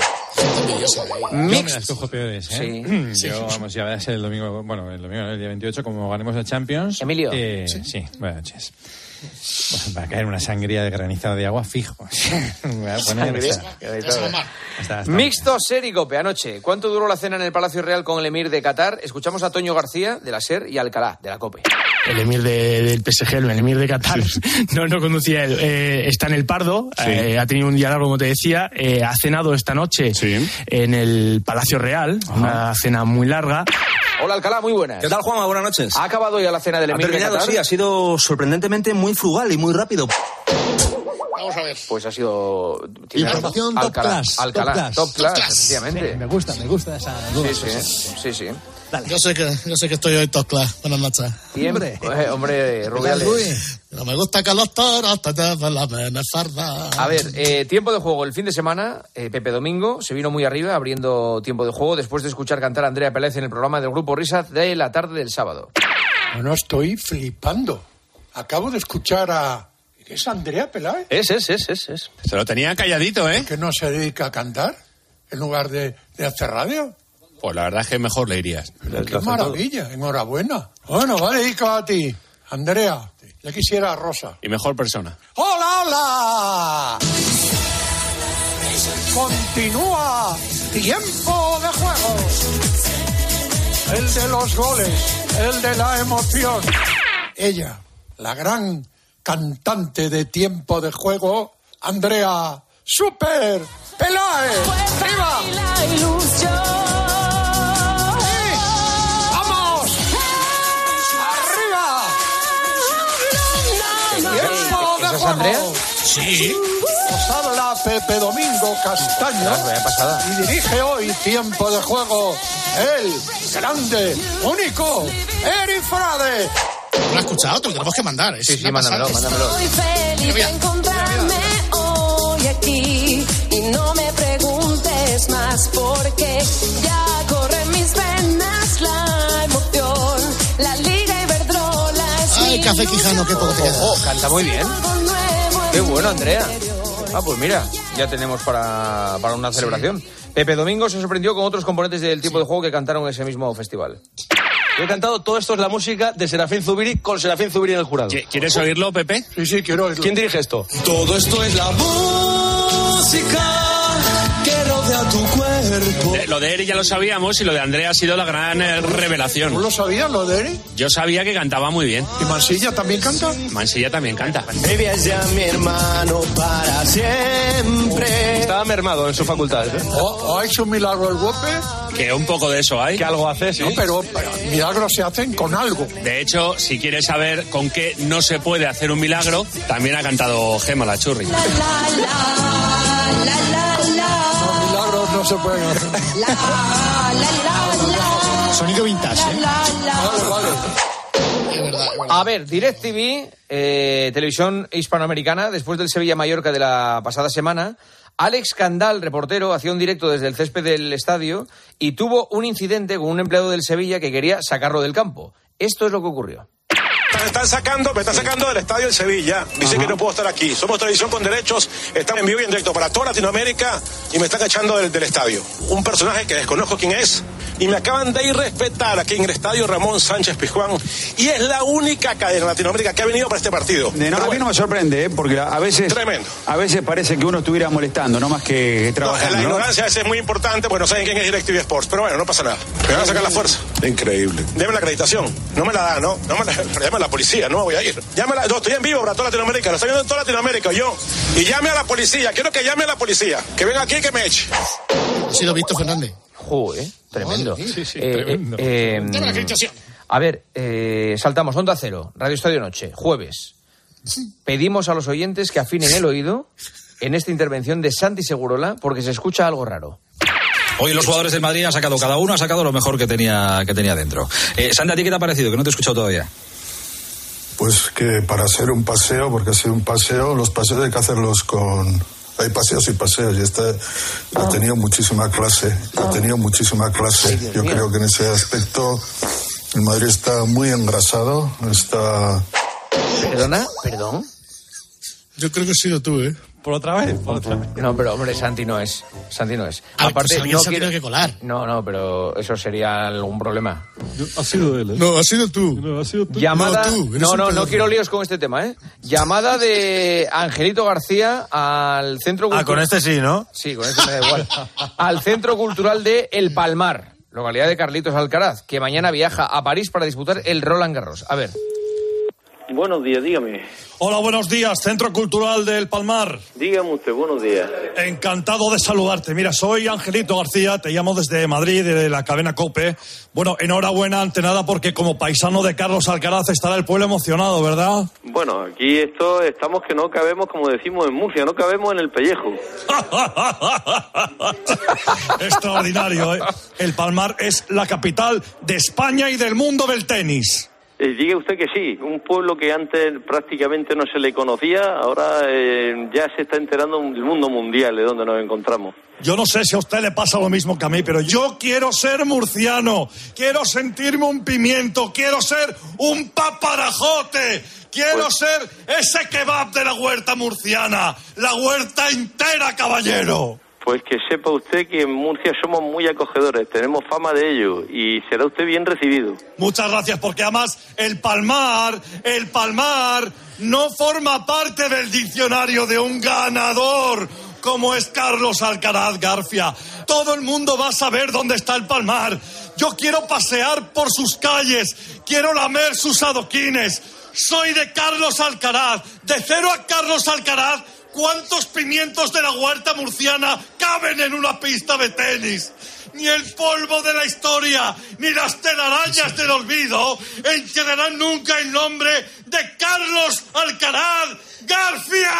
Yo me Mixed. las cojo peores, ¿eh? [clears throat] Yo, vamos, ya verás el domingo, bueno, el domingo, el día 28, como ganemos la Champions. Emilio. Eh, sí. buenas noches. Bueno, va a caer una sangría de granizado de agua fijo. [laughs] Me a poner Sangría. hasta- hasta- hasta- Mixto Sericope anoche. ¿Cuánto duró la cena en el Palacio Real con el emir de Qatar? Escuchamos a Toño García de la SER y a Alcalá de la COPE. El emir de- del PSG, el emir de Qatar, [laughs] no, no conducía él. Eh, está en el Pardo, eh, ha tenido un día largo, como te decía, eh, ha cenado esta noche en el Palacio Real, una cena muy larga. Hola Alcalá, muy buenas. ¿Qué tal, Juanma? Buenas noches. ¿Ha acabado ya la cena del Ha terminado, Qatar? sí, ha sido sorprendentemente muy frugal y muy rápido. Vamos a ver. Pues ha sido... Información top Alcalá, class, Alcalá, top class. top class, Top class. efectivamente. Me gusta, me gusta esa duda. Sí, sí, sí, sí. Yo sé que, yo sé que estoy hoy tocla. Buenas noches. Hombre, eh, hombre Rubiales. No me gusta que los toros te lleven la benefarda. A ver, eh, tiempo de juego. El fin de semana, eh, Pepe Domingo se vino muy arriba abriendo tiempo de juego después de escuchar cantar a Andrea Pérez en el programa del grupo Risa de la tarde del sábado. Bueno, estoy flipando. Acabo de escuchar a... ¿Es Andrea Peláez? Es, es, es, es, es. Se lo tenía calladito, ¿eh? ¿Que no se dedica a cantar en lugar de, de hacer radio? Pues la verdad es que mejor le irías. Qué maravilla, enhorabuena. Bueno, va dedicado a ti, Andrea. Ya quisiera a Rosa. Y mejor persona. ¡Hola, hola! Continúa tiempo de juego. El de los goles, el de la emoción. Ella, la gran cantante de tiempo de juego, Andrea Super Peláez. ¡Arriba! ¡Sí! ¡Vamos! ¡Arriba! ¡Tiempo de ¿Esa es juego! Andrea? Sí. Os habla Pepe Domingo Castaño y dirige hoy Tiempo de Juego el grande, único, Eri Frade. No lo he escuchado, te lo tenemos que mandar. Es Sí, sí, mándamelo, mándamelo. Estoy feliz de encontrarme hoy aquí y no me preguntes más porque ya corre en mis venas la emoción. La Liga Iberdrola es Ay, Café Quijano, qué poco te queda. Oh, canta muy bien. Qué bueno, Andrea. Ah, pues mira, ya tenemos para, para una celebración. Pepe Domingo se sorprendió con otros componentes del tipo de juego que cantaron en ese mismo festival. Yo he cantado todo esto es la música de Serafín Zubiri con Serafín Zubiri en el jurado. ¿Quieres oírlo, Pepe? Sí, sí, quiero oírlo. ¿Quién dirige esto? Todo esto es la música Eh, Lo de Eri ya lo sabíamos y lo de Andrea ha sido la gran eh, ¿Tú revelación. lo sabías, lo de Eri? Yo sabía que cantaba muy bien. ¿Y Mansilla también canta? Mansilla también canta. Baby es ya mi hermano para siempre. Estaba mermado en su facultad. ¿eh? ¿O, o ha hecho un milagro el Guape? Que un poco de eso hay. Que algo hace, sí. No, pero, pero milagros se hacen con algo. De hecho, si quieres saber con qué no se puede hacer un milagro, también ha cantado Gema la churri. La, la, la, Sonido vintage, ¿eh? A ver, DirecTV, eh, televisión hispanoamericana, después del Sevilla-Mallorca de la pasada semana, Alex Candal, reportero, hacía un directo desde el césped del estadio y tuvo un incidente con un empleado del Sevilla que quería sacarlo del campo. Esto es lo que ocurrió. Me están sacando, me están sacando del estadio en Sevilla. Dicen que no puedo estar aquí. Somos televisión con derechos, estamos en vivo y en directo para toda Latinoamérica y me están echando del, del estadio. Un personaje que desconozco quién es y me acaban de irrespetar aquí en el estadio Ramón Sánchez Pizjuán y es la única cadena en Latinoamérica que ha venido para este partido. De- no, a mí no me sorprende, ¿eh? porque a veces, Tremendo. a veces parece que uno estuviera molestando, no más que No, trabajando. la ¿no? ignorancia a veces es muy importante porque no saben quién es DirecTV Sports, pero bueno, no pasa nada. Me van a sacar la fuerza. Increíble. Deme la acreditación. No me la da, ¿no? no me la, [laughs] llame a la policía, no me voy a ir. Llámela, yo estoy en vivo para toda Latinoamérica, lo estoy viendo en toda Latinoamérica, yo. Y llame a la policía, quiero que llame a la policía, que venga aquí y que me eche. Ha sido Víctor Fernández. Joder, tremendo. Sí, sí, Eh, tremendo. eh, eh, acreditación. a ver, eh, saltamos Onda Cero, Radio Estadio Noche, jueves. Pedimos a los oyentes que afinen el oído en esta intervención de Santi Segurola porque se escucha algo raro. Hoy los jugadores del Madrid han sacado, cada uno ha sacado lo mejor que tenía, que tenía dentro. Eh, Santi, ¿a ti qué te ha parecido? Que no te he escuchado todavía. Pues que para hacer un paseo, porque ha sido un paseo, los paseos hay que hacerlos con... Hay paseos y paseos, y este ha tenido muchísima clase, ha tenido muchísima clase. Yo creo que en ese aspecto el Madrid está muy engrasado, está... ¿Perdona? ¿Perdón? Yo creo que has sido tú, ¿eh? ¿Por otra vez? Por otra vez. No, pero hombre, Santi no es. Santi no es. Ah, pues alguien no tenido que colar. No, no, pero eso sería algún problema. Ha sido él. ¿eh? No, ha sido tú. No, ha sido tú. Llamada. No, tú, No, no, no quiero líos con este tema, ¿eh? Llamada de Angelito García al centro Ah, con este sí, ¿no? Sí, con este me da igual. al Centro Cultural de El Palmar, localidad de Carlitos Alcaraz, que mañana viaja a París para disputar el Roland Garros. A ver. Buenos días, dígame. Hola, buenos días, Centro Cultural del Palmar. Dígame usted, buenos días. Encantado de saludarte. Mira, soy Angelito García, te llamo desde Madrid, de la cadena COPE. Bueno, enhorabuena ante nada porque como paisano de Carlos Alcaraz estará el pueblo emocionado, ¿verdad? Bueno, aquí esto estamos que no cabemos, como decimos en Murcia, no cabemos en el pellejo. [laughs] Extraordinario, ¿eh? El Palmar es la capital de España y del mundo del tenis. Eh, diga usted que sí, un pueblo que antes prácticamente no se le conocía, ahora eh, ya se está enterando el mundo mundial de donde nos encontramos. Yo no sé si a usted le pasa lo mismo que a mí, pero yo quiero ser murciano, quiero sentirme un pimiento, quiero ser un paparajote, quiero Pues- ser ese kebab de la huerta murciana, la huerta entera, caballero. Pues que sepa usted que en Murcia somos muy acogedores, tenemos fama de ello y será usted bien recibido. Muchas gracias, porque además el palmar, el palmar, no forma parte del diccionario de un ganador como es Carlos Alcaraz Garfia. Todo el mundo va a saber dónde está el palmar. Yo quiero pasear por sus calles, quiero lamer sus adoquines. Soy de Carlos Alcaraz, de cero a Carlos Alcaraz. ¿Cuántos pimientos de la huerta murciana caben en una pista de tenis? Ni el polvo de la historia, ni las telarañas del olvido enterrarán nunca el nombre de Carlos Alcaraz García.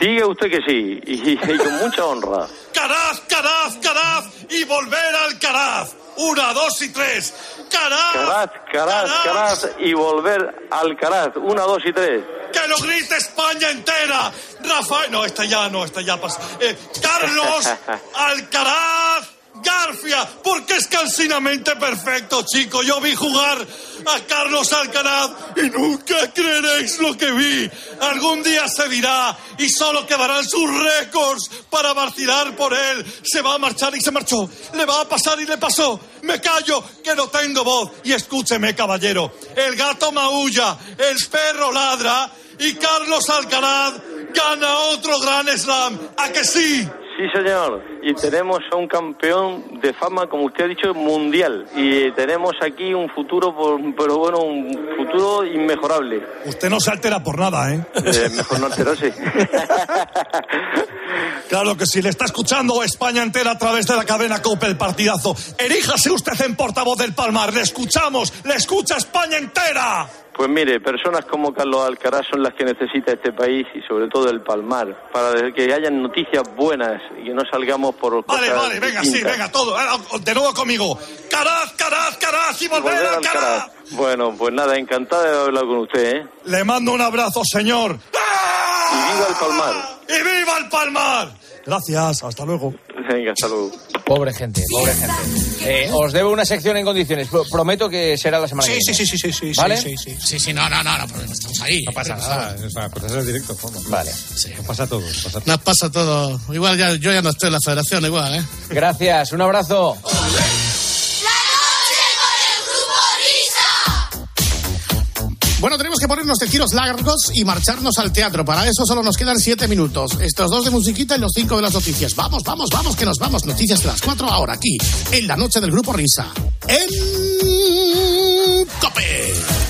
Diga usted que sí, y, y con mucha honra. Caraz, Caraz, Caraz y volver al Caraz. Una, dos y tres. Caraz, Caraz, Caraz, Caraz y volver al Caraz. Una, dos y tres. que lo grite España entera. Rafael, no, esta ya no, esta ya pasa. Eh, Carlos [laughs] Alcaraz Garfia, porque es cansinamente perfecto, chico. Yo vi jugar a Carlos Alcaraz y nunca creeréis lo que vi. Algún día se dirá y solo quedarán sus récords para vacilar por él. Se va a marchar y se marchó. Le va a pasar y le pasó. Me callo, que no tengo voz. Y escúcheme, caballero. El gato maulla, el perro ladra y Carlos Alcaraz gana otro gran slam. ¿A que sí? Sí, señor. Y tenemos a un campeón de fama, como usted ha dicho, mundial. Y tenemos aquí un futuro, por- pero bueno, un futuro inmejorable. Usted no se altera por nada, ¿eh? Eh, mejor no alterarse. [laughs] Claro que sí, le está escuchando España entera a través de la cadena COPE el partidazo. Eríjase usted en portavoz del Palmar, le escuchamos, le escucha España entera. Pues mire, personas como Carlos Alcaraz son las que necesita este país y sobre todo el Palmar, para que hayan noticias buenas y que no salgamos por Vale, cosas vale, venga, sí, venga, todo. Ahora, De nuevo conmigo. Caraz, caraz, caraz y volver Volver al caraz. Caraz. Bueno, pues nada, encantado de hablar con usted, ¿eh? Le mando un abrazo, señor. Y viva el Palmar. ¡Y viva el Palmar! Gracias, hasta luego. Venga, hasta luego. Pobre gente, pobre gente. Eh, os debo una sección en condiciones. Pro- prometo que será la semana Sí, que sí, viene. sí, sí, sí, sí, ¿Vale? sí, sí, sí, sí, no, no, no, no, problema, estamos ahí. No pasa nada, o sea, pues es directo, Juanma. Vale. Nos pasa a todos. Pasa a todos. Nos pasa todo. Igual ya, yo ya no estoy en la federación, igual, ¿eh? Gracias, un abrazo. Bueno, tenemos que ponernos de tiros largos y marcharnos al teatro. Para eso solo nos quedan siete minutos. Estos dos de musiquita y los cinco de las noticias. Vamos, vamos, vamos, que nos vamos. Noticias de las cuatro ahora, aquí, en la noche del Grupo Risa. En... ¡Cope!